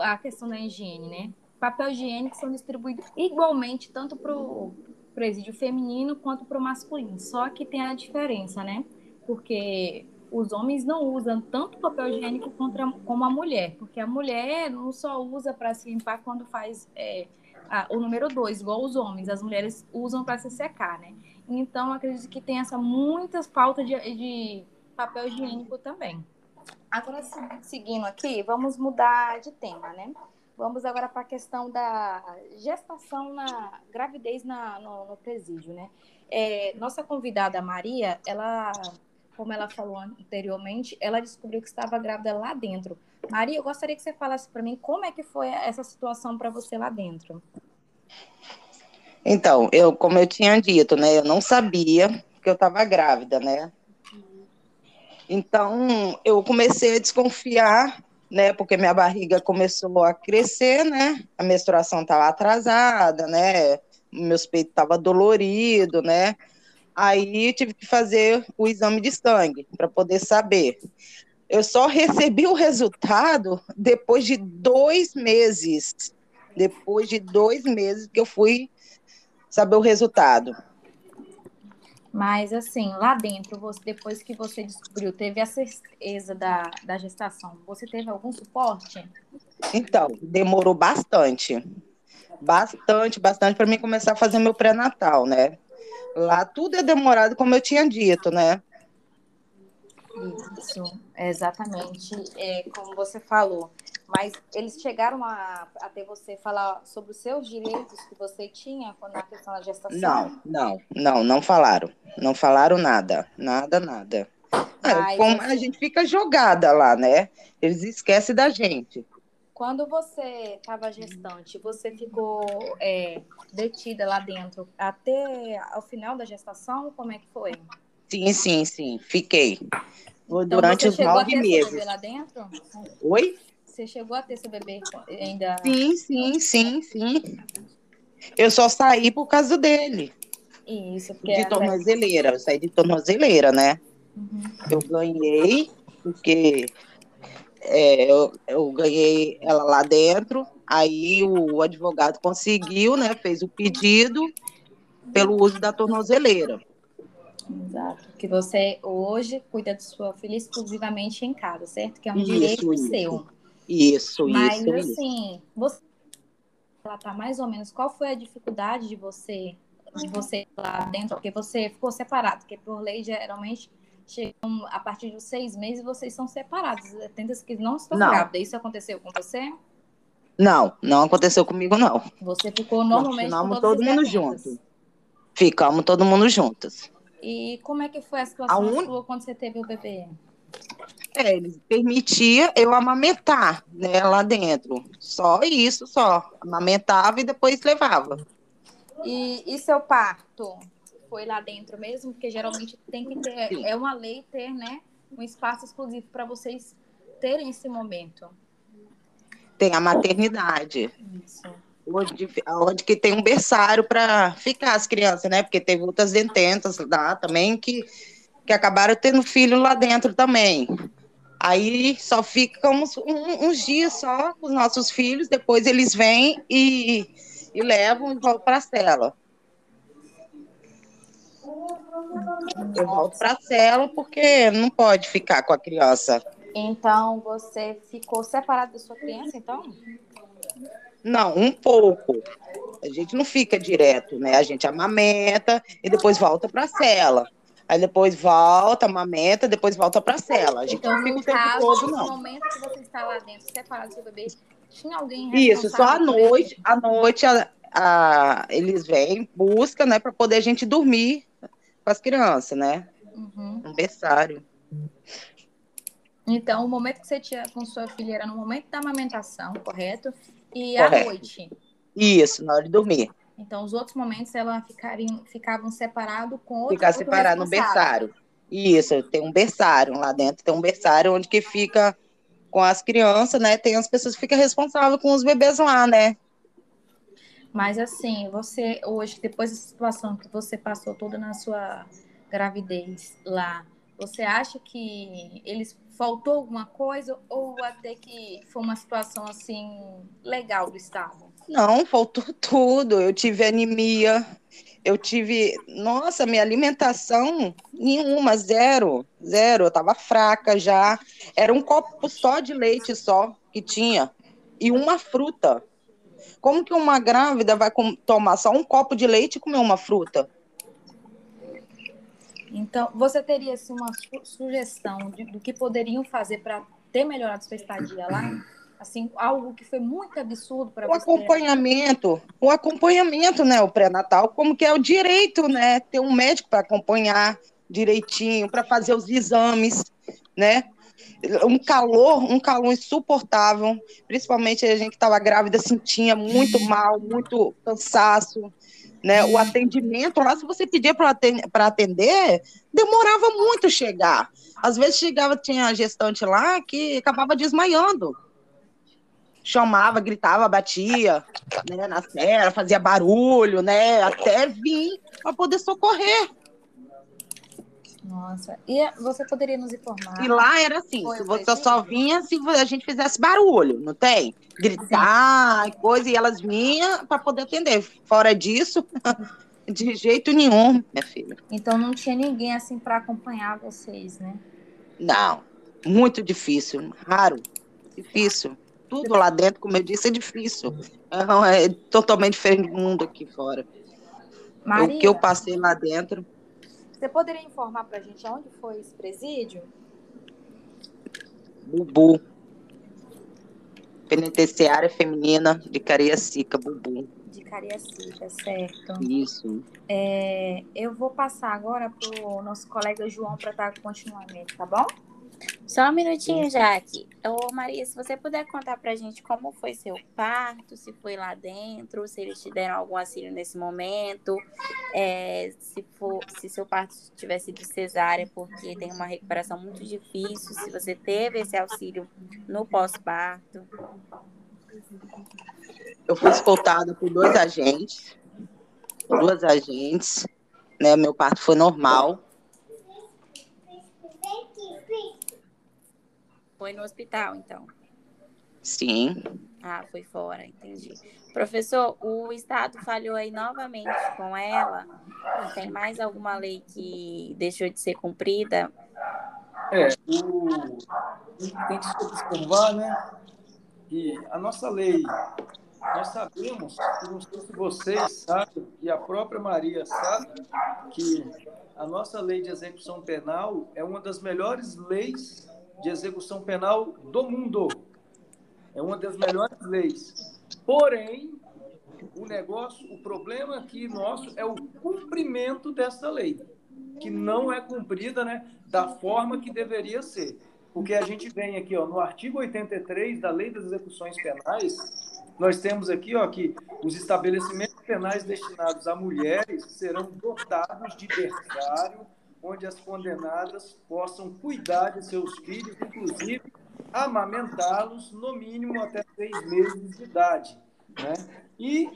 S5: a questão da higiene, né? Papel higiênico são distribuídos igualmente tanto para o presídio feminino quanto para o masculino. Só que tem a diferença, né? porque os homens não usam tanto papel higiênico contra, como a mulher, porque a mulher não só usa para se limpar quando faz é, a, o número dois, igual os homens, as mulheres usam para se secar, né? Então, acredito que tem essa muita falta de, de papel higiênico também. Agora, seguindo aqui, vamos mudar de tema, né? Vamos agora para a questão da gestação na gravidez na, no, no presídio, né? É, nossa convidada Maria, ela como ela falou anteriormente, ela descobriu que estava grávida lá dentro. Maria, eu gostaria que você falasse para mim como é que foi essa situação para você lá dentro.
S3: Então, eu, como eu tinha dito, né, eu não sabia que eu estava grávida, né? Então, eu comecei a desconfiar, né, porque minha barriga começou a crescer, né? A menstruação estava atrasada, né? Meus peitos estavam doloridos, né? Aí tive que fazer o exame de sangue para poder saber. Eu só recebi o resultado depois de dois meses. Depois de dois meses que eu fui saber o resultado.
S5: Mas, assim, lá dentro, você, depois que você descobriu, teve a certeza da, da gestação, você teve algum suporte?
S3: Então, demorou bastante. Bastante, bastante para mim começar a fazer meu pré-natal, né? Lá tudo é demorado, como eu tinha dito, né?
S5: Isso, exatamente. É, como você falou. Mas eles chegaram a, a ter você falar sobre os seus direitos que você tinha na questão da gestação?
S3: Não, não, não, não falaram. Não falaram nada. Nada, nada. É, como a gente fica jogada lá, né? Eles esquecem da gente.
S5: Quando você estava gestante, você ficou é, detida lá dentro até o final da gestação? Como é que foi?
S3: Sim, sim, sim. Fiquei. Então, Durante os nove meses.
S5: Lá dentro?
S3: Oi?
S5: Você chegou a ter seu bebê ainda?
S3: Sim, sim, sim, sim. Eu só saí por causa dele.
S5: Isso, porque.
S3: De tornozeleira. Eu saí de tornozeleira, né? Uhum. Eu ganhei, porque é, eu, eu, ganhei ela lá dentro, aí o advogado conseguiu, né, fez o pedido pelo uso da tornozeleira.
S5: Exato, que você hoje cuida de sua filha exclusivamente em casa, certo? Que é um isso, direito
S3: isso.
S5: seu.
S3: Isso,
S5: Mas,
S3: isso.
S5: Mas assim, você ela tá mais ou menos, qual foi a dificuldade de você de você lá dentro, porque você ficou separado, porque por lei geralmente chegam a partir dos seis meses vocês são separados. Tem que não estão não. grávidas. Isso aconteceu com você?
S3: Não, não aconteceu comigo, não.
S5: Você ficou normalmente
S3: Ficamos todo mundo junto. Ficamos todo mundo juntos.
S5: E como é que foi a situação a un... sua quando você teve o bebê?
S3: É, eles permitia eu amamentar, né, lá dentro. Só isso, só. Amamentava e depois levava.
S5: E, e seu parto? foi lá dentro mesmo, porque geralmente tem que ter, Sim. é uma lei ter, né, um espaço exclusivo para vocês terem esse momento.
S3: Tem a maternidade. Isso. Onde, onde que tem um berçário para ficar as crianças, né? Porque teve outras dententas lá também que, que acabaram tendo filho lá dentro também. Aí só ficamos um, uns dias só com os nossos filhos, depois eles vêm e, e levam e voltam para a cela. Eu volto para a cela porque não pode ficar com a criança.
S5: Então, você ficou separado da sua criança, então?
S3: Não, um pouco. A gente não fica direto, né? A gente amamenta e depois volta para a cela. Aí depois volta, amamenta, depois volta para a cela. A gente
S5: então,
S3: não fica
S5: o
S3: tempo
S5: caso,
S3: todo, não.
S5: No momento que você está lá dentro, separado do seu bebê, tinha alguém
S3: Isso, só à noite, à noite a, a, eles vêm, buscam, né, para poder a gente dormir com as crianças, né?
S5: Uhum.
S3: Um berçário.
S5: Então, o momento que você tinha com sua filha era no momento da amamentação, correto? E
S3: Correto.
S5: à noite.
S3: Isso, na hora de dormir.
S5: Então, os outros momentos ela ficariam, ficavam separados com outro
S3: Ficar separado no berçário. Isso, tem um berçário lá dentro, tem um berçário onde que fica com as crianças, né? Tem as pessoas que ficam responsáveis com os bebês lá, né?
S5: Mas assim, você hoje, depois dessa situação que você passou toda na sua gravidez lá, você acha que eles faltou alguma coisa ou até que foi uma situação assim legal do estado?
S3: Não, faltou tudo. Eu tive anemia, eu tive. Nossa, minha alimentação, nenhuma, zero, zero. Eu tava fraca já. Era um copo só de leite só que tinha. E uma fruta. Como que uma grávida vai tomar só um copo de leite e comer uma fruta?
S5: Então, você teria assim, uma su- sugestão de- do que poderiam fazer para ter melhorado sua estadia lá? Assim, algo que foi muito absurdo para
S3: O
S5: você.
S3: acompanhamento, o acompanhamento, né? O pré-natal, como que é o direito, né? Ter um médico para acompanhar direitinho, para fazer os exames, né? Um calor, um calor insuportável, principalmente a gente que estava grávida sentia muito mal, muito cansaço, né? O atendimento lá, se você pedia para atender, demorava muito chegar. Às vezes chegava, tinha gestante lá que acabava desmaiando chamava, gritava, batia, né, na cera, fazia barulho, né, até vir para poder socorrer.
S5: Nossa. E você poderia nos informar?
S3: E lá era assim,
S5: Foi
S3: se
S5: o
S3: você só vinha se a gente fizesse barulho, não tem? Gritar e coisa, e elas vinham para poder atender. Fora disso, de jeito nenhum, minha filha.
S5: Então não tinha ninguém assim para acompanhar vocês, né?
S3: Não, muito difícil, raro, difícil. Tudo lá dentro, como eu disse, é difícil. É, é totalmente diferente do mundo aqui fora.
S5: Maria,
S3: O que eu passei lá dentro.
S5: Você poderia informar para a gente onde foi esse presídio?
S3: Bubu. Penitenciária Feminina de Cariacica, Bubu.
S5: De Cariacica, certo.
S3: Isso.
S5: É, eu vou passar agora para o nosso colega João para dar continuamento, tá bom?
S2: Só um minutinho, Jaque. Ô, Maria, se você puder contar pra gente como foi seu parto, se foi lá dentro, se eles te deram algum auxílio nesse momento, é, se, for, se seu parto tivesse sido cesárea, porque tem uma recuperação muito difícil, se você teve esse auxílio no pós-parto.
S3: Eu fui escoltada por dois agentes. Duas agentes. Né? Meu parto foi normal.
S2: Foi no hospital, então.
S3: Sim.
S2: Ah, foi fora, entendi. Professor, o Estado falhou aí novamente com ela. Tem mais alguma lei que deixou de ser cumprida?
S4: É, o, tem que se observar, né? Que a nossa lei, nós sabemos, e não sei se vocês sabem, e a própria Maria sabe, que a nossa lei de execução penal é uma das melhores leis de execução penal do mundo. É uma das melhores leis. Porém, o negócio, o problema aqui nosso é o cumprimento dessa lei, que não é cumprida, né, da forma que deveria ser. Porque a gente vem aqui, ó, no artigo 83 da Lei das Execuções Penais, nós temos aqui, ó, que os estabelecimentos penais destinados a mulheres serão dotados de berçário, onde as condenadas possam cuidar de seus filhos, inclusive amamentá-los no mínimo até seis meses de idade. Né? E,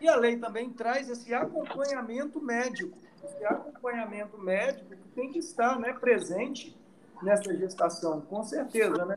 S4: e a lei também traz esse acompanhamento médico, esse acompanhamento médico que tem que estar né, presente nessa gestação, com certeza. Né?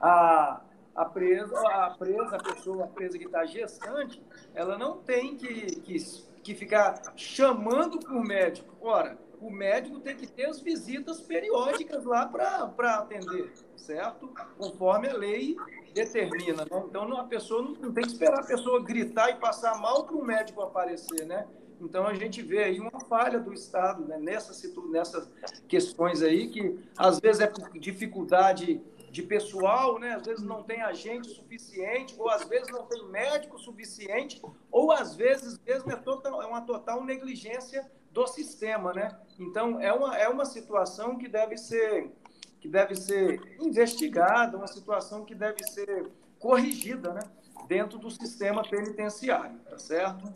S4: A, a, presa, a presa, a pessoa a presa que está gestante, ela não tem que, que, que ficar chamando por médico. Ora, o médico tem que ter as visitas periódicas lá para atender, certo? Conforme a lei determina. Né? Então, a pessoa não, não, tem que esperar a pessoa gritar e passar mal para o médico aparecer, né? Então, a gente vê aí uma falha do Estado né? nessas, nessas questões aí, que às vezes é por dificuldade de pessoal, né? Às vezes não tem agente suficiente, ou às vezes não tem médico suficiente, ou às vezes mesmo é, total, é uma total negligência do sistema, né? Então, é uma, é uma situação que deve ser que deve ser investigada, uma situação que deve ser corrigida, né? Dentro do sistema penitenciário, tá certo?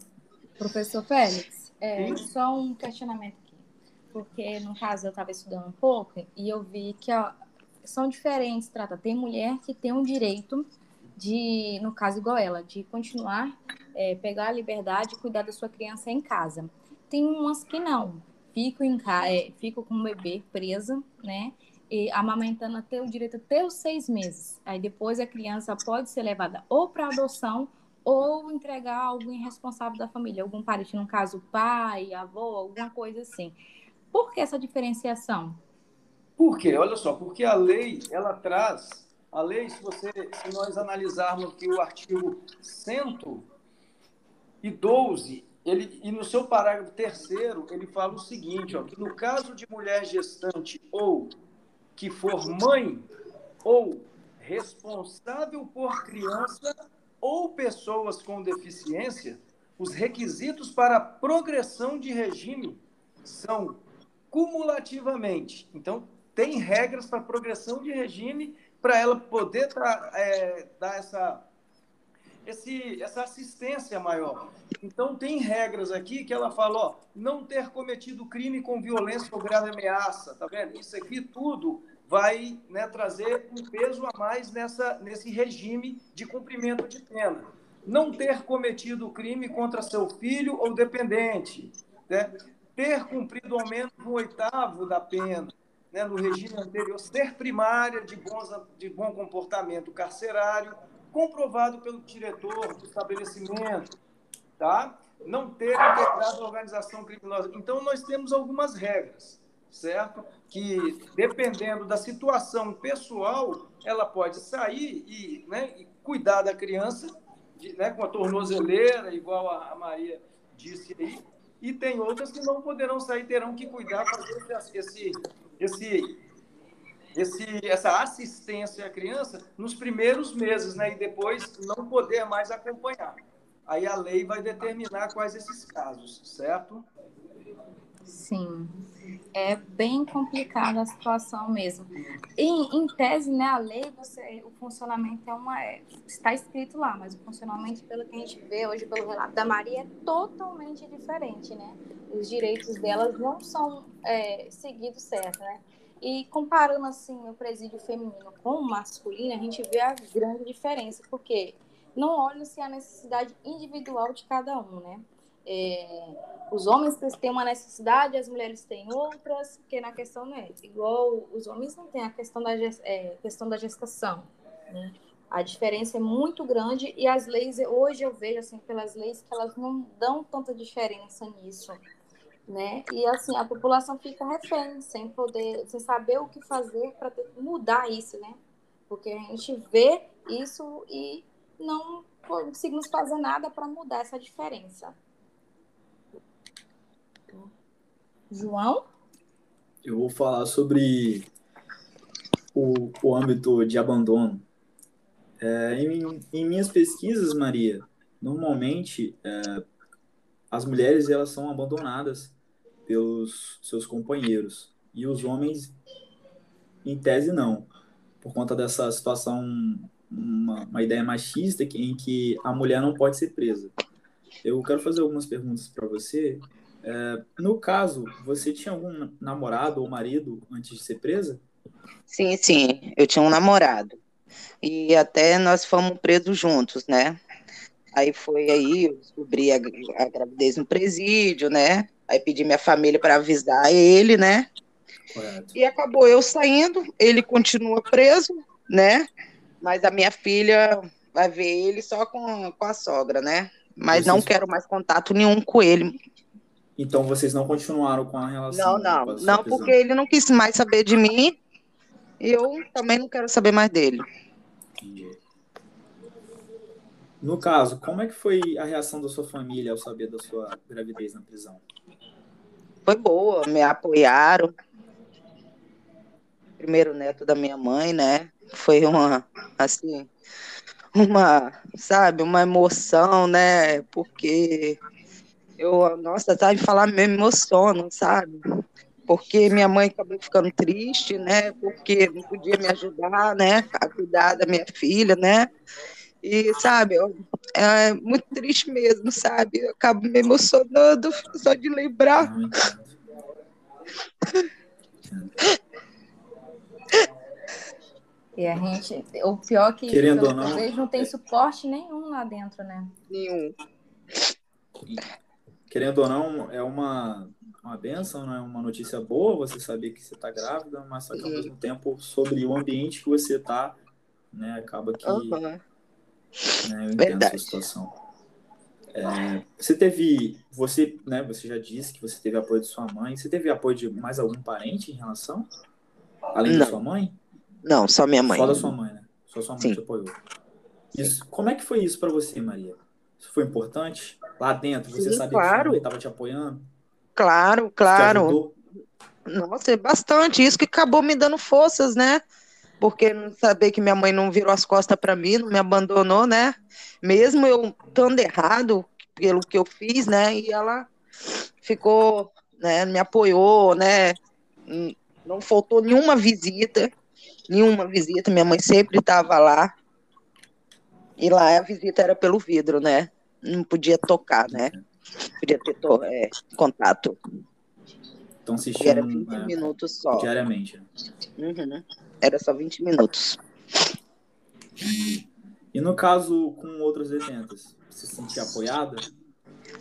S5: Professor Félix, é, só um questionamento aqui. Porque, no caso, eu estava estudando um pouco e eu vi que ó, são diferentes trata. Tem mulher que tem um direito de, no caso igual ela, de continuar, é, pegar a liberdade e cuidar da sua criança em casa. Tem umas que não, ficam, em, é, ficam com o bebê presa, né? E amamentando até o direito até os seis meses. Aí depois a criança pode ser levada ou para adoção ou entregar a alguém responsável da família, algum parente, no caso pai, avô, alguma coisa assim. Por que essa diferenciação?
S4: Por quê? Olha só, porque a lei, ela traz, a lei, se, você, se nós analisarmos aqui o artigo 112, ele, e no seu parágrafo terceiro, ele fala o seguinte, ó, que no caso de mulher gestante ou que for mãe ou responsável por criança ou pessoas com deficiência, os requisitos para progressão de regime são cumulativamente. Então, tem regras para progressão de regime para ela poder é, dar essa, esse, essa assistência maior. Então, tem regras aqui que ela fala, ó, não ter cometido crime com violência ou grave ameaça, tá vendo? Isso aqui tudo vai né, trazer um peso a mais nessa, nesse regime de cumprimento de pena. Não ter cometido crime contra seu filho ou dependente, né? ter cumprido ao menos um oitavo da pena, né, no regime anterior, ser primária de, bons, de bom comportamento carcerário, comprovado pelo diretor do estabelecimento, tá? não ter integrado a organização criminosa. Então, nós temos algumas regras certo? Que dependendo da situação pessoal, ela pode sair e, né, e cuidar da criança de, né, com a tornozeleira, igual a, Maria disse aí, e tem outras que não poderão sair, terão que cuidar, fazer esse, esse, esse, essa assistência à criança nos primeiros meses, né, e depois não poder mais acompanhar. Aí a lei vai determinar quais esses casos, certo?
S5: Sim é bem complicada a situação mesmo. Em, em tese, né, a lei, você, o funcionamento é uma. É, está escrito lá, mas o funcionamento, pelo que a gente vê hoje, pelo relato da Maria, é totalmente diferente, né? Os direitos delas não são é, seguidos certo, né? E comparando assim o presídio feminino com o masculino, a gente vê a grande diferença, porque não olha-se a necessidade individual de cada um, né? É, os homens têm uma necessidade, as mulheres têm outras, porque na questão não é igual os homens não têm a questão da, é, questão da gestação. Né? A diferença é muito grande e as leis, hoje eu vejo assim pelas leis que elas não dão tanta diferença nisso. Né? E assim, a população fica refém, sem poder, sem saber o que fazer para mudar isso, né? Porque a gente vê isso e não conseguimos fazer nada para mudar essa diferença. João?
S6: Eu vou falar sobre o, o âmbito de abandono. É, em, em, minhas pesquisas, Maria, normalmente é, as mulheres elas são abandonadas pelos seus companheiros e os homens, em tese, não, por conta dessa situação, uma, uma ideia machista em que a mulher não pode ser presa. Eu quero fazer algumas perguntas para você é, no caso, você tinha algum namorado ou marido antes de ser presa?
S3: Sim, sim, eu tinha um namorado. E até nós fomos presos juntos, né? Aí foi aí, eu descobri a, a gravidez no presídio, né? Aí pedi minha família para avisar ele, né? Correto. E acabou eu saindo, ele continua preso, né? Mas a minha filha vai ver ele só com, com a sogra, né? Mas Vocês... não quero mais contato nenhum com ele.
S6: Então vocês não continuaram com a relação?
S3: Não, não, não, porque ele não quis mais saber de mim. E eu também não quero saber mais dele. Entendi.
S6: No caso, como é que foi a reação da sua família ao saber da sua gravidez na prisão?
S3: Foi boa, me apoiaram. Primeiro neto da minha mãe, né? Foi uma, assim, uma, sabe, uma emoção, né? Porque Eu, nossa, tá em falar me emociono, sabe? Porque minha mãe acabou ficando triste, né? Porque não podia me ajudar, né? A cuidar da minha filha, né? E, sabe, é muito triste mesmo, sabe? Eu acabo me emocionando só de lembrar.
S5: E a gente, o pior é que
S6: Querendo
S5: às
S6: ou não,
S5: vezes não tem suporte nenhum lá dentro, né?
S3: Nenhum.
S6: Querendo ou não, é uma, uma benção, né? uma notícia boa você saber que você está grávida, mas só que ao mesmo tempo sobre o ambiente que você está, né? Acaba que
S3: Aham.
S6: Né, eu entendo
S3: Verdade.
S6: essa situação. É, você teve, você, né? Você já disse que você teve apoio de sua mãe. Você teve apoio de mais algum parente em relação? Além da
S3: Não.
S6: sua mãe?
S3: Não, só minha mãe.
S6: Só da sua mãe, né? Só sua mãe
S3: Sim.
S6: te apoiou. Isso, como é que foi isso para você, Maria? Isso foi importante? Lá dentro, você
S3: Sim,
S6: sabia que sua
S3: claro.
S6: mãe estava te apoiando?
S3: Claro, claro. Nossa, é bastante. Isso que acabou me dando forças, né? Porque não saber que minha mãe não virou as costas para mim, não me abandonou, né? Mesmo eu estando errado pelo que eu fiz, né? E ela ficou, né? Me apoiou, né? Hum, Não faltou nenhuma visita, nenhuma visita. Minha mãe sempre estava lá. E lá a visita era pelo vidro, né? Não podia tocar, né? Podia ter to- é, contato.
S6: Então
S3: E
S6: assistiam
S3: era 20
S6: é,
S3: minutos só.
S6: diariamente. né?
S3: Uhum. Era só 20 minutos.
S6: E no caso com outras detentas, você se sentia apoiada?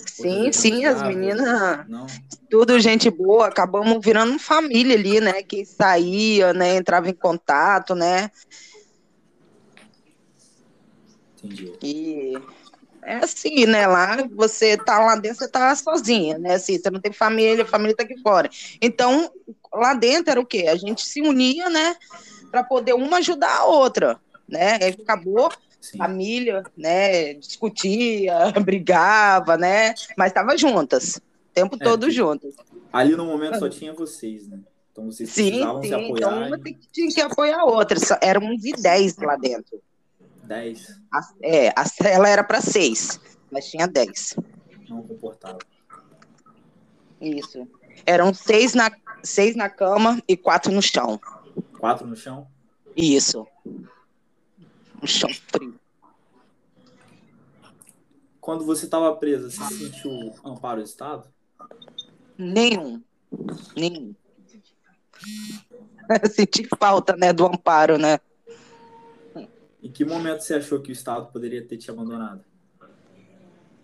S3: Sim, sim, as meninas,
S6: Não?
S3: tudo gente boa, acabamos virando família ali, né? Quem saía, né? Entrava em contato, né?
S6: Entendi.
S3: E é assim, né? Lá você tá lá dentro, você tá sozinha, né? Assim, você não tem família, a família tá aqui fora. Então, lá dentro era o quê? A gente se unia, né? Para poder uma ajudar a outra, né? Aí acabou
S6: Sim.
S3: família, né? Discutia, brigava, né? Mas tava juntas, o tempo
S6: É,
S3: todo juntas.
S6: Ali no momento só tinha vocês, né? Então vocês
S3: Sim,
S6: precisavam
S3: sim.
S6: se
S3: Então
S6: apoiar.
S3: uma
S6: em
S3: tem que- tinha que apoiar a outra. Só- Éramos de 10 lá dentro.
S6: 10
S3: A, é, a cela era para seis, mas tinha 10.
S6: não comportavam.
S3: Isso. Eram seis na, seis na cama e quatro no chão.
S6: Quatro no chão?
S3: Isso. No chão frio.
S6: Quando você estava presa, você sentiu amparo do Estado?
S3: Nenhum. Nenhum. Senti falta, né, do amparo, né?
S6: Em que momento você achou que o Estado poderia ter te abandonado?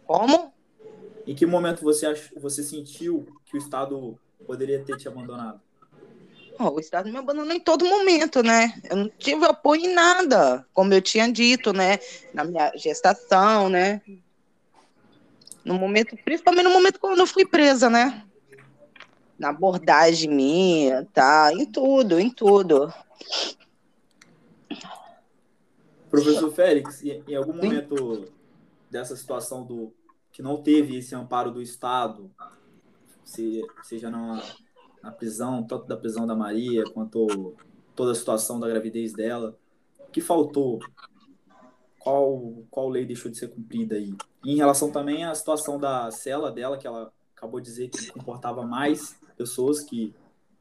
S3: Como?
S6: Em que momento você, ach... você sentiu que o Estado poderia ter te abandonado?
S3: Ó, o Estado me abandonou em todo momento, né? Eu não tive apoio em nada, como eu tinha dito, né? Na minha gestação, né? No momento, principalmente no momento quando eu fui presa, né? Na abordagem minha, tá? Em tudo, em tudo.
S6: Professor Félix, em algum momento dessa situação do que não teve esse amparo do Estado, seja na, na prisão, tanto da prisão da Maria, quanto toda a situação da gravidez dela, o que faltou? Qual, qual lei deixou de ser cumprida aí? E em relação também à situação da cela dela, que ela acabou de dizer que comportava mais pessoas que,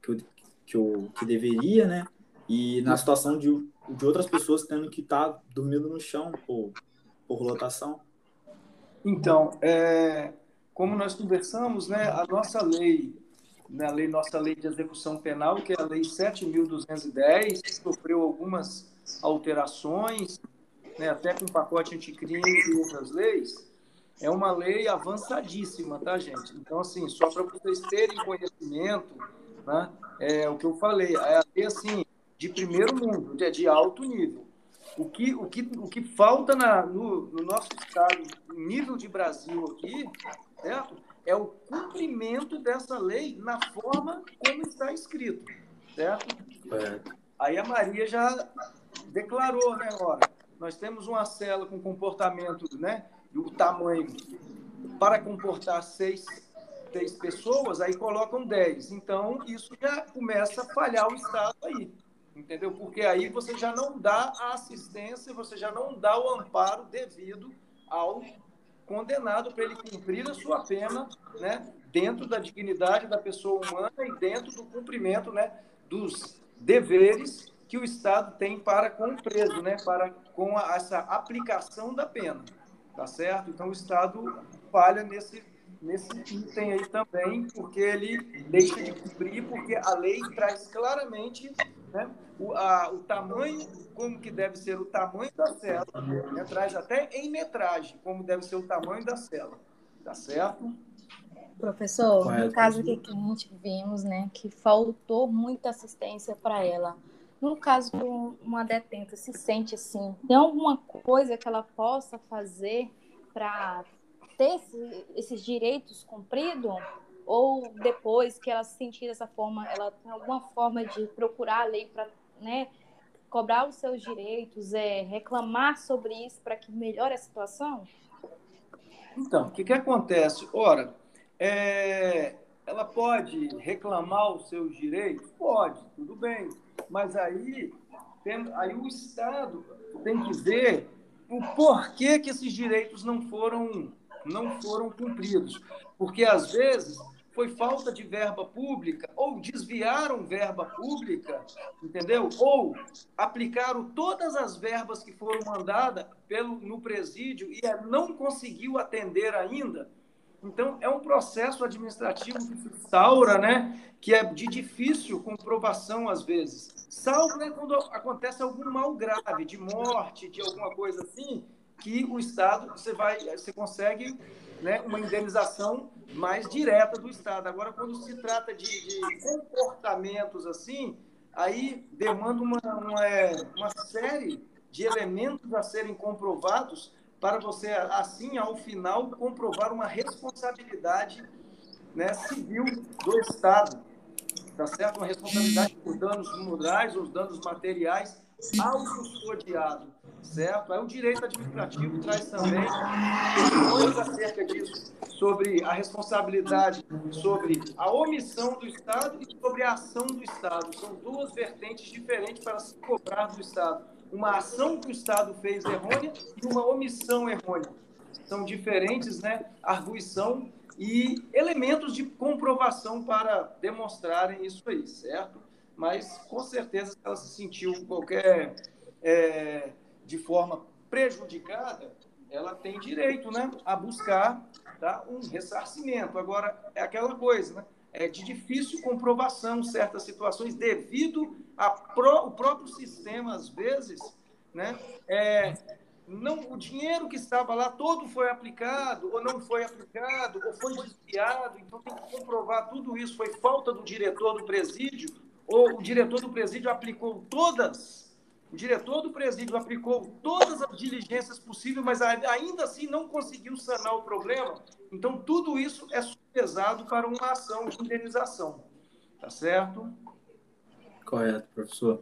S6: que, que, que deveria, né? E na situação de, de outras pessoas tendo que estar dormindo no chão por, por lotação.
S4: Então, é, como nós conversamos, né, a nossa lei, né, a lei, nossa lei de execução penal, que é a lei 7.210, sofreu algumas alterações, né, até com pacote anticrime e outras leis, é uma lei avançadíssima, tá, gente? Então, assim, só para vocês terem conhecimento, né, é o que eu falei, é a lei, assim, de primeiro mundo, de, de alto nível. O que, o que, o que falta na, no, no nosso estado, nível de Brasil aqui, certo? É o cumprimento dessa lei na forma como está escrito, certo? Aí a Maria já declarou, né, ora, nós temos uma cela com comportamento, né, e o tamanho para comportar seis, seis pessoas, aí colocam dez. Então, isso já começa a falhar o Estado aí, entendeu? Porque aí você já não dá a assistência, você já não dá o amparo devido ao, condenado para ele cumprir a sua pena, né, dentro da dignidade da pessoa humana e dentro do cumprimento, né, dos deveres que o Estado tem para com o preso, né, para com a, essa aplicação da pena, tá certo? Então o Estado falha nesse nesse item aí também, porque ele deixa de cumprir, porque a lei traz claramente né, o, a, o tamanho, como que deve ser o tamanho da cela, né, traz até em metragem, como deve ser o tamanho da cela, tá certo?
S5: Professor, no caso que a gente vimos, né, que faltou muita assistência para ela. No caso que uma detenta se sente assim, tem alguma coisa que ela possa fazer para ter esse, esses direitos cumpridos? Ou depois que ela se sentir dessa forma, ela tem alguma forma de procurar a lei para né, cobrar os seus direitos, é, reclamar sobre isso para que melhore a situação?
S4: Então, o que, que acontece? Ora, é, ela pode reclamar os seus direitos? Pode, tudo bem. Mas aí, tem, aí o Estado tem que ver o porquê que esses direitos não foram não foram cumpridos. Porque, às vezes, foi falta de verba pública, ou desviaram verba pública, entendeu? Ou aplicaram todas as verbas que foram mandadas pelo, no presídio e não conseguiu atender ainda. Então, é um processo administrativo que se instaura, né? que é de difícil comprovação às vezes. Salvo né, quando acontece algum mal grave, de morte, de alguma coisa assim, que o Estado, você vai, você consegue né, uma indenização mais direta do Estado. Agora, quando se trata de, de comportamentos assim, aí demanda uma, uma, é, uma série de elementos a serem comprovados para você, assim, ao final, comprovar uma responsabilidade né, civil do Estado. Tá certo? Uma responsabilidade por danos morais ou danos materiais ao custodiado certo? Aí o direito administrativo traz também questões acerca disso, sobre a responsabilidade, sobre a omissão do Estado e sobre a ação do Estado. São duas vertentes diferentes para se cobrar do Estado. Uma ação que o Estado fez errônea e uma omissão errônea. São diferentes, né? Arguição e elementos de comprovação para demonstrarem isso aí, certo? Mas, com certeza, se ela se sentiu qualquer é, de forma prejudicada, ela tem direito né, a buscar tá, um ressarcimento. Agora, é aquela coisa, né? É de difícil comprovação certas situações devido ao próprio sistema, às vezes, né? É, não, o dinheiro que estava lá todo foi aplicado, ou não foi aplicado, ou foi desviado, então tem que comprovar tudo isso. Foi falta do diretor do presídio, ou o diretor do presídio aplicou todas o diretor do presídio aplicou todas as diligências possíveis, mas ainda assim não conseguiu sanar o problema. Então, tudo isso é pesado para uma ação de indenização. Tá certo?
S6: Correto, professor.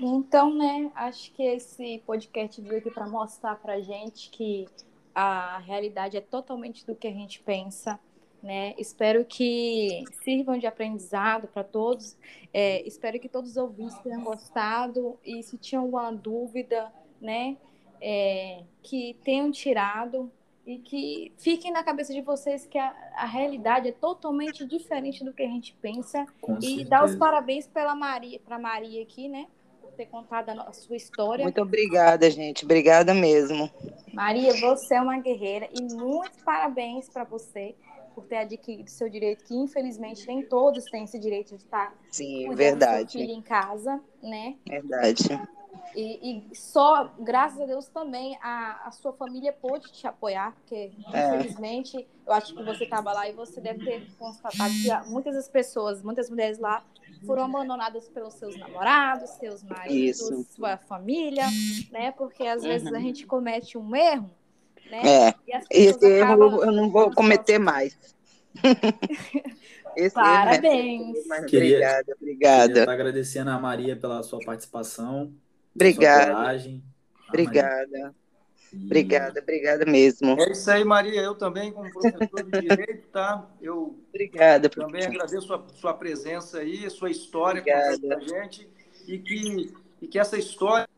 S5: Então, né, acho que esse podcast veio aqui para mostrar para gente que a realidade é totalmente do que a gente pensa né? Espero que sirvam de aprendizado para todos. É, espero que todos os ouvintes tenham gostado e se tinham alguma dúvida, né? É, que tenham tirado e que fiquem na cabeça de vocês que a, a realidade é totalmente diferente do que a gente pensa.
S6: Com
S5: e
S6: certeza.
S5: dar os parabéns pela Maria, para Maria aqui, né? Por ter contado a, a sua história.
S3: Muito obrigada, gente. Obrigada mesmo.
S5: Maria, você é uma guerreira e muitos parabéns para você por ter adquirido seu direito, que infelizmente nem todos têm esse direito de estar
S3: Sim, verdade.
S5: filho em casa, né?
S3: Verdade.
S5: E, e só, graças a Deus, também a, a sua família pôde te apoiar, porque,
S3: É.
S5: infelizmente, eu acho que você estava lá e você deve ter constatado que muitas das pessoas, muitas mulheres lá, foram abandonadas pelos seus namorados, seus maridos,
S3: Isso.
S5: sua família, né? Porque às vezes a gente comete um erro, né?
S3: É.
S5: E as
S3: Esse erro
S5: acabam
S3: eu não vou cometer mais. Esse erro é-
S5: Parabéns.
S3: Mas
S6: Queria-
S3: Obrigada,
S6: Queria
S3: obrigada.
S6: estar agradecendo a Maria pela sua participação, sua
S3: Obrigada,
S6: coragem.
S3: Obrigada,
S6: Maria. E-
S3: obrigada, obrigada mesmo.
S4: É isso aí, Maria. Eu também, como professor de direito, tá? Eu
S3: Obrigada,
S4: também
S3: professor.
S4: agradeço sua, sua presença aí, sua história com a gente e que, e que essa história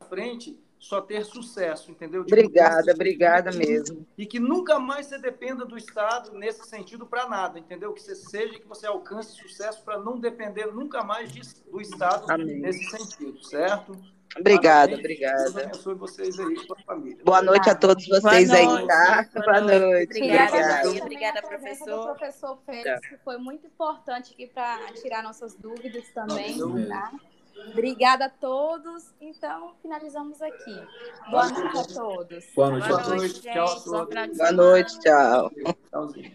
S4: à frente só ter sucesso, entendeu? De
S3: Obrigada, obrigada mesmo.
S4: E que nunca mais você dependa do Estado nesse sentido para nada, entendeu? Que você seja, que você alcance sucesso para não depender nunca mais de- do Estado
S3: Amém.
S4: nesse sentido, certo?
S3: Obrigada,
S4: Parabéns. Deus
S3: obrigada.
S4: abençoe vocês aí sua família.
S3: Boa noite a todos vocês aí,
S2: noite,
S3: tá?
S2: boa
S3: Boa
S2: noite.
S3: noite.
S2: Obrigada,
S3: Obrigada.
S2: Maria. Obrigada, professor.
S5: do professor Félix, que foi muito importante aqui para tirar nossas dúvidas também, tá? Obrigada a todos. Então, finalizamos aqui. Boa noite a todos.
S6: Boa noite a
S2: Boa
S6: todos.
S2: noite,
S4: Tchau a todos.
S2: final de
S3: Boa
S2: semana.
S3: noite, tchau.
S4: Tchauzinho.